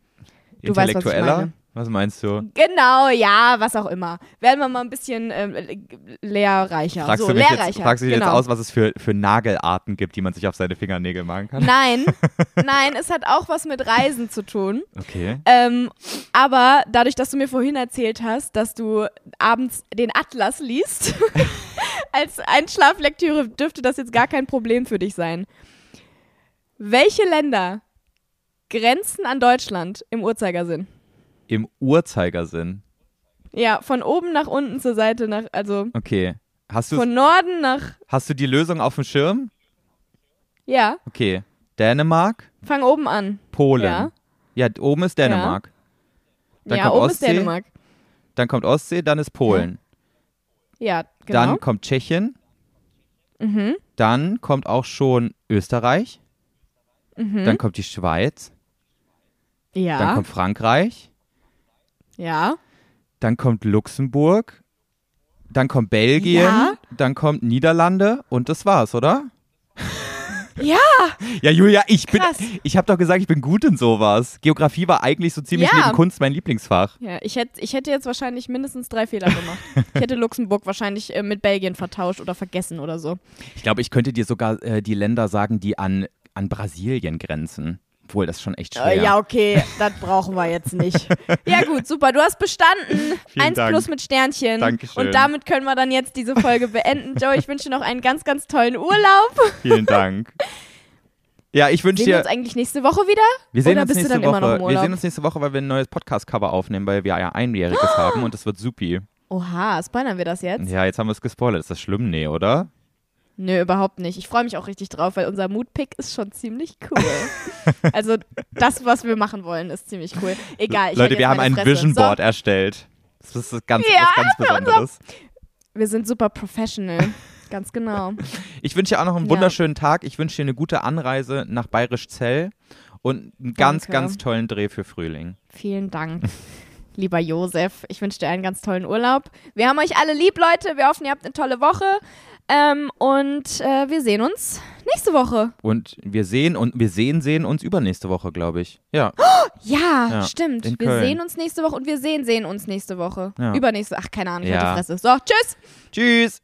Du weißt, was ich meine. Was meinst du? genau, ja, was auch immer. Werden wir mal ein bisschen ähm, lehrreicher. Fragst so, du mich lehrreicher. jetzt, fragst du dich genau. jetzt aus, was es für, für Nagelarten gibt, die man sich auf seine Fingernägel machen kann? Nein, nein, es hat auch was mit Reisen zu tun. Okay. Ähm, aber dadurch, dass du mir vorhin erzählt hast, dass du abends den Atlas liest, als Einschlaflektüre dürfte das jetzt gar kein Problem für dich sein. Welche Länder grenzen an Deutschland im Uhrzeigersinn? Im Uhrzeigersinn. Ja, von oben nach unten zur Seite nach, also Okay. Hast du, von Norden nach, hast du die Lösung auf dem Schirm? ja, Okay. Dänemark, fang oben an. Polen. Ja. Ja, oben ist Dänemark. Dann ja, kommt oben Ostsee. ist Dänemark. Dann kommt Ostsee, dann ist Polen. Ja, genau. Dann kommt Tschechien. mhm, Dann kommt auch schon Österreich. mhm. Dann kommt die Schweiz. Dann ja, kommt Frankreich. Ja. Dann kommt Luxemburg. Dann kommt Belgien. Ja. Dann kommt Niederlande. Und das war's, oder? Ja, Ja, Julia, ich bin. Krass. Ich habe doch gesagt, ich bin gut in sowas. Geografie war eigentlich so ziemlich Ja. neben Kunst mein Lieblingsfach. Ja, ich hätte ich hätte jetzt wahrscheinlich mindestens drei Fehler gemacht. ich hätte Luxemburg wahrscheinlich äh, mit Belgien vertauscht oder vergessen oder so. Ich glaube, ich könnte dir sogar äh, die Länder sagen, die an, an Brasilien grenzen. Obwohl, das ist schon echt schwer. Äh, ja, okay, das brauchen wir jetzt nicht. Ja, gut, super. Du hast bestanden. Vielen Eins Dank. plus mit Sternchen. Dankeschön. Und damit können wir dann jetzt diese Folge beenden. Joe, ich wünsche dir noch einen ganz, ganz tollen Urlaub. Vielen Dank. Ja, ich wünsche Sehen wir dir. uns eigentlich nächste Woche wieder? Wir sehen Oder uns bist du nächste dann immer noch Woche. im Wir Urlaub? sehen uns nächste Woche, weil wir ein neues Podcast-Cover aufnehmen, weil wir ja einjähriges haben und das wird supi. Oha, spoilern wir das jetzt? Ja, jetzt haben wir es gespoilert. Ist das schlimm? Nee, oder? Nö, überhaupt nicht. Ich freue mich auch richtig drauf, weil unser Moodpick ist schon ziemlich cool. also das, was wir machen wollen, ist ziemlich cool. Egal. Ich Leute, wir haben ein Fresse. Vision Board So, erstellt. Das ist ganz, Ja, was ganz Besonderes. wir sind super professional. Ganz genau. Ich wünsche dir auch noch einen Ja. wunderschönen Tag. Ich wünsche dir eine gute Anreise nach Bayerisch Zell und einen ganz, Danke. ganz tollen Dreh für Frühling. Vielen Dank. Lieber Josef, ich wünsche dir einen ganz tollen Urlaub. Wir haben euch alle lieb, Leute. Wir hoffen, ihr habt eine tolle Woche. Ähm, und äh, wir sehen uns nächste Woche. Und wir sehen und wir sehen, sehen uns übernächste Woche, glaube ich. Ja. Ja, Ja, stimmt. in Wir Köln. sehen uns nächste Woche und wir sehen, sehen uns nächste Woche. Ja. Übernächste. Ach, keine Ahnung, ich Ja. hatte Fresse. So, tschüss. Tschüss.